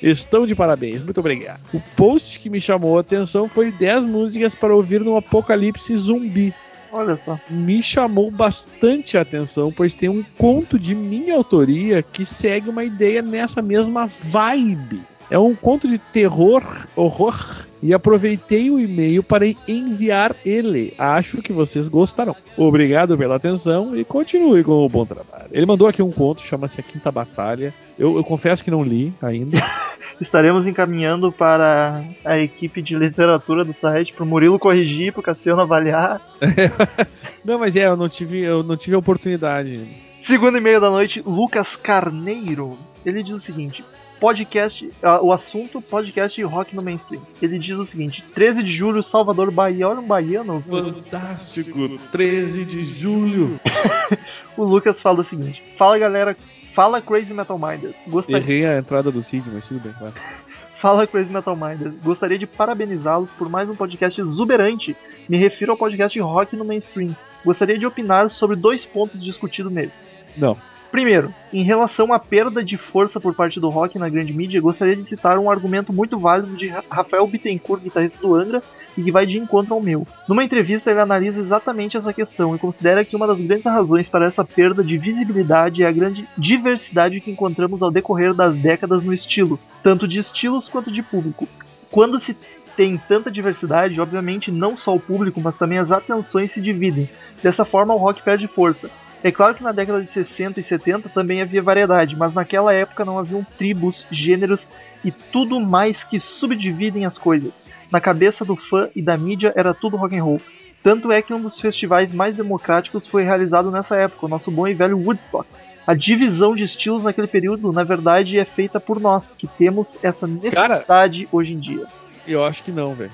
Estão de parabéns, muito obrigado. O post que me chamou a atenção foi 10 músicas para ouvir no Apocalipse Zumbi. Olha só. Me chamou bastante a atenção, pois tem um conto de minha autoria que segue uma ideia nessa mesma vibe. É um conto de terror, horror, e aproveitei o e-mail para enviar ele. Acho que vocês gostarão. Obrigado pela atenção e continue com o bom trabalho. Ele mandou aqui um conto, chama-se A Quinta Batalha. Eu, eu confesso que não li ainda. Estaremos encaminhando para a equipe de literatura do site, pro Murilo corrigir, pro Cassiano avaliar. não, mas é, eu não tive, eu não tive a oportunidade. Segundo e meio da noite, Lucas Carneiro. Ele diz o seguinte: podcast, ah, o assunto podcast rock no mainstream. Ele diz o seguinte: 13 de julho, Salvador, Bahia. Olha um baiano. Fantástico, 13 de julho. o Lucas fala o seguinte: Fala galera, fala Crazy Metal Minders. Gostaria... Errei a entrada do Cid, mas tudo bem, vai. Fala Crazy Metal Minders. Gostaria de parabenizá-los por mais um podcast exuberante. Me refiro ao podcast rock no mainstream. Gostaria de opinar sobre dois pontos discutidos nele. Não. Primeiro, em relação à perda de força por parte do rock na grande mídia, gostaria de citar um argumento muito válido de Rafael Bittencourt, guitarrista do Angra, e que vai de encontro ao meu. Numa entrevista, ele analisa exatamente essa questão e considera que uma das grandes razões para essa perda de visibilidade é a grande diversidade que encontramos ao decorrer das décadas no estilo, tanto de estilos quanto de público. Quando se tem tanta diversidade, obviamente não só o público, mas também as atenções se dividem. Dessa forma, o rock perde força. É claro que na década de 60 e 70 também havia variedade, mas naquela época não haviam tribos, gêneros e tudo mais que subdividem as coisas. Na cabeça do fã e da mídia era tudo rock and roll. Tanto é que um dos festivais mais democráticos foi realizado nessa época, o nosso bom e velho Woodstock. A divisão de estilos naquele período, na verdade, é feita por nós, que temos essa necessidade Cara, hoje em dia. Eu acho que não, velho.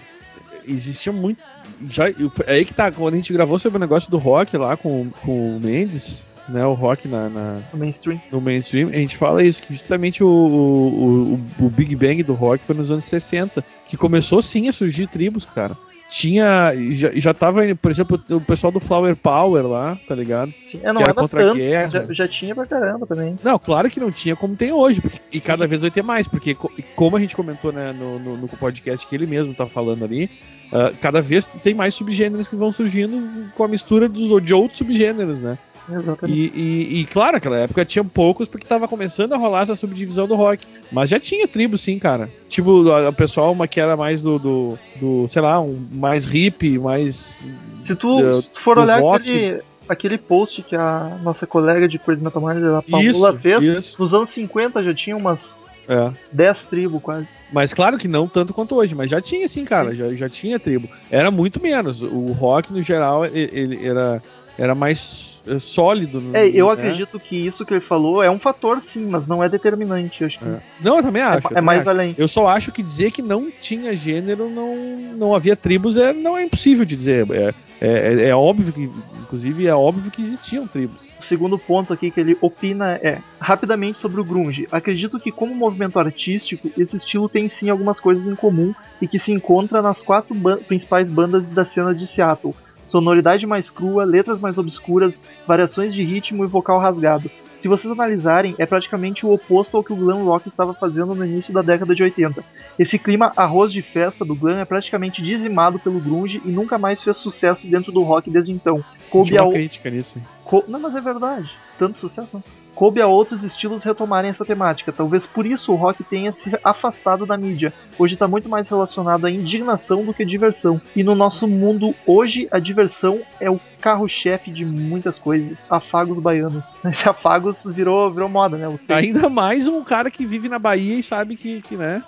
Existia muito. Já, é aí que tá, quando a gente gravou sobre o negócio do rock lá com, com o Mendes, né, o rock na, na, no mainstream. No mainstream, a gente fala isso, que justamente o, o, o, o Big Bang do rock foi nos anos 60, que começou sim a surgir tribos, cara tinha. Já, já tava, por exemplo, o pessoal do Flower Power lá, tá ligado? Sim, é, não que era contra tanto, a guerra. Já, já, tinha pra caramba também. Não, claro que não tinha como tem hoje. Porque, e cada vez vai ter mais, porque como a gente comentou né, no, no, no podcast que ele mesmo tá falando ali, uh, cada vez tem mais subgêneros que vão surgindo com a mistura dos, de outros subgêneros, né? Exatamente. E, e, e, claro, naquela época tinha poucos porque tava começando a rolar essa subdivisão do rock. Mas já tinha tribo, sim, cara. Tipo, o pessoal uma que era mais do, do, do sei lá, um mais hip, mais. Se tu do, for olhar aquele, aquele post que a nossa colega de Crazy Metal Mind, a Paula fez, isso. nos anos 50 já tinha umas é. 10 tribos quase. Mas claro que não tanto quanto hoje, mas já tinha sim, cara, já, já tinha tribo. Era muito menos. O rock, no geral, ele, ele era, era mais é sólido. É, eu né? acredito que isso que ele falou é um fator, sim, mas não é determinante. Acho que é. Não, eu também acho. É, é mais acho. além. Eu só acho que dizer que não tinha gênero, não, não havia tribos, é, não é impossível de dizer. É, é, é óbvio que, inclusive, é óbvio que existiam tribos. O segundo ponto aqui que ele opina é rapidamente sobre o grunge. Acredito que como movimento artístico, esse estilo tem sim algumas coisas em comum e que se encontra nas quatro ban principais bandas da cena de Seattle sonoridade mais crua, letras mais obscuras, variações de ritmo e vocal rasgado. Se vocês analisarem, é praticamente o oposto ao que o glam rock estava fazendo no início da década de 80. Esse clima arroz de festa do glam é praticamente dizimado pelo grunge e nunca mais fez sucesso dentro do rock desde então. Coube uma ao... crítica nisso. Co... Não, mas é verdade. Tanto sucesso não coube a outros estilos retomarem essa temática. Talvez por isso o rock tenha se afastado da mídia. Hoje está muito mais relacionado à indignação do que à diversão. E no nosso mundo hoje a diversão é o carro-chefe de muitas coisas. Afagos baianos. Esse afagos virou, virou moda, né? Ainda mais um cara que vive na Bahia e sabe que, que né?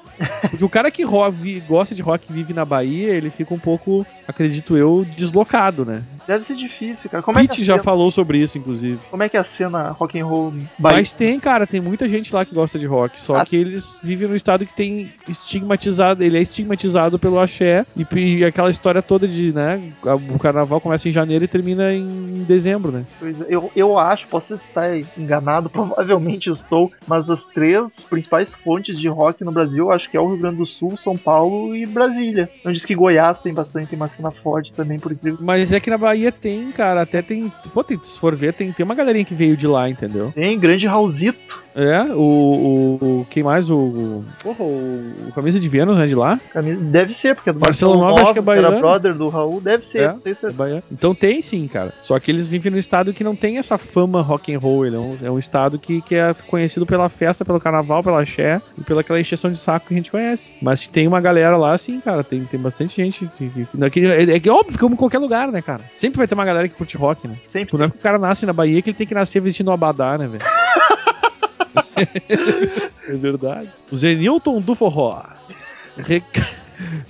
Porque o cara que rock, gosta de rock e vive na Bahia, ele fica um pouco, acredito eu, deslocado, né? Deve ser difícil, cara. Como Pete é já cena... falou sobre isso, inclusive. Como é que é a cena rock and roll Bahia? Mas tem, cara, tem muita gente lá que gosta de rock. Só ah. que eles vivem num estado que tem estigmatizado, ele é estigmatizado pelo axé e, e aquela história toda de, né? O carnaval começa em janeiro e termina em dezembro, né? É, eu, eu acho, posso estar enganado, provavelmente estou, mas as três principais fontes de rock no Brasil, acho que é o Rio Grande do Sul, São Paulo e Brasília. Não diz que Goiás tem bastante, tem uma cena forte também, por incrível. Mas é que na Bahia Bahia tem, cara, até tem. Pô, tem, se for ver, tem, tem uma galerinha que veio de lá, entendeu? Tem, grande Raulzito. É, o, o, o- Quem mais? O. o porra, o, o Camisa de Vênus, né? De lá. Deve ser, porque é do Marcelo Nova, acho que é Nova, era baiano. brother do Raul, deve ser. É, tenho É certeza. baiano. Então tem sim, cara. Só que eles vivem num estado que não tem essa fama rock and roll. Ele é um, é um estado que, que é conhecido pela festa, pelo carnaval, pela axé e pela aquela encheção de saco que a gente conhece. Mas tem uma galera lá, sim, cara. Tem, tem bastante gente que. que, é, é que óbvio, como em qualquer lugar, né, cara? Sempre vai ter uma galera que curte rock, né? Sempre. Não é que o cara nasce na Bahia que ele tem que nascer vestindo um abadá, né, velho? é verdade. O Zenilton do Forró. Reca-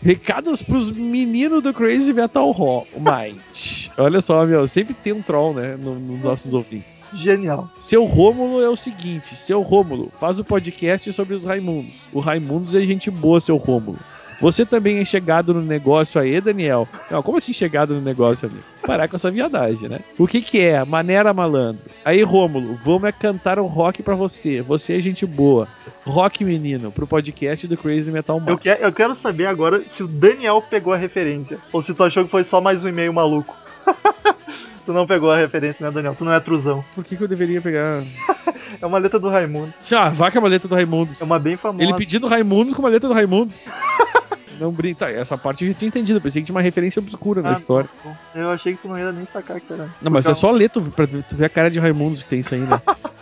Recados pros meninos do Crazy Metal. Mind. Olha só, meu, sempre tem um troll, né, no- nos nossos ouvintes. Genial. Seu Rômulo é o seguinte: seu Rômulo, faz o podcast sobre os Raimundos. O Raimundos é gente boa, seu Rômulo. Você também é chegado no negócio aí, Daniel? Não, como assim chegado no negócio, amigo? Parar com essa viadagem, né? O que que é? Maneira malandro. Aí, Rômulo, vamos é cantar um rock pra você. Você é gente boa. Rock, menino, pro podcast do Crazy Metal Eu, Man. que- eu quero saber agora se o Daniel pegou a referência. Ou se tu achou que foi só mais um e-mail maluco. tu não pegou a referência, né, Daniel? Tu não é truzão. Por que, que eu deveria pegar. É uma letra do Raimundo. Ah, vaca é uma letra do Raimundos. É uma bem famosa. Ele pedindo Raimundos com uma letra do Raimundos. Não brinca. Tá, essa parte eu já tinha entendido. Pensei que tinha uma referência obscura na Ah, história. bom. Eu achei que tu não ia nem sacar que era. Não, mas é só ler tu, pra tu ver a cara de Raimundos que tem isso aí, né?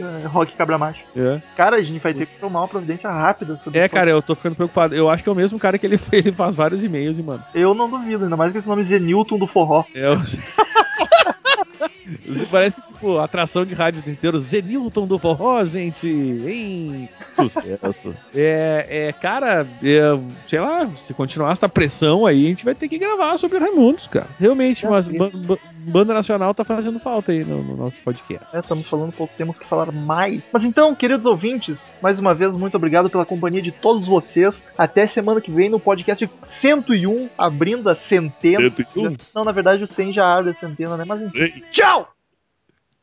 É, Rock Cabra Macho. É. Cara, a gente vai ter que tomar uma providência rápida sobre É, cara, eu tô ficando preocupado. Eu acho que é o mesmo cara que ele, ele faz vários e-mails e mano. Eu não duvido, ainda mais que esse nome Zenilton do Forró. É, Você parece tipo atração de rádio inteiro. Zenilton do Forró, gente! Hein? Sucesso. É, é cara, é, sei lá, se continuar essa pressão aí, a gente vai ter que gravar sobre Raimundos, cara. Realmente, mas ba- ba- banda nacional tá fazendo falta aí no, no nosso podcast. É, estamos falando pouco, temos que falar mais. Mas então, queridos ouvintes, mais uma vez, muito obrigado pela companhia de todos vocês. Até semana que vem no podcast 101, abrindo a centena. 101? Não, na verdade o 100 já abre a centena, né? Mas enfim. Tchau!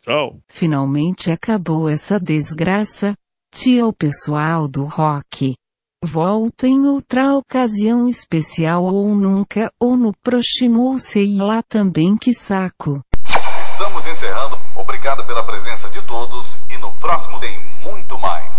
Tchau. Finalmente acabou essa desgraça. Tchau pessoal do rock. Volto em outra ocasião especial ou nunca ou no próximo ou sei lá também que saco. Estamos encerrando. Obrigado pela presença de todos e no próximo tem muito mais.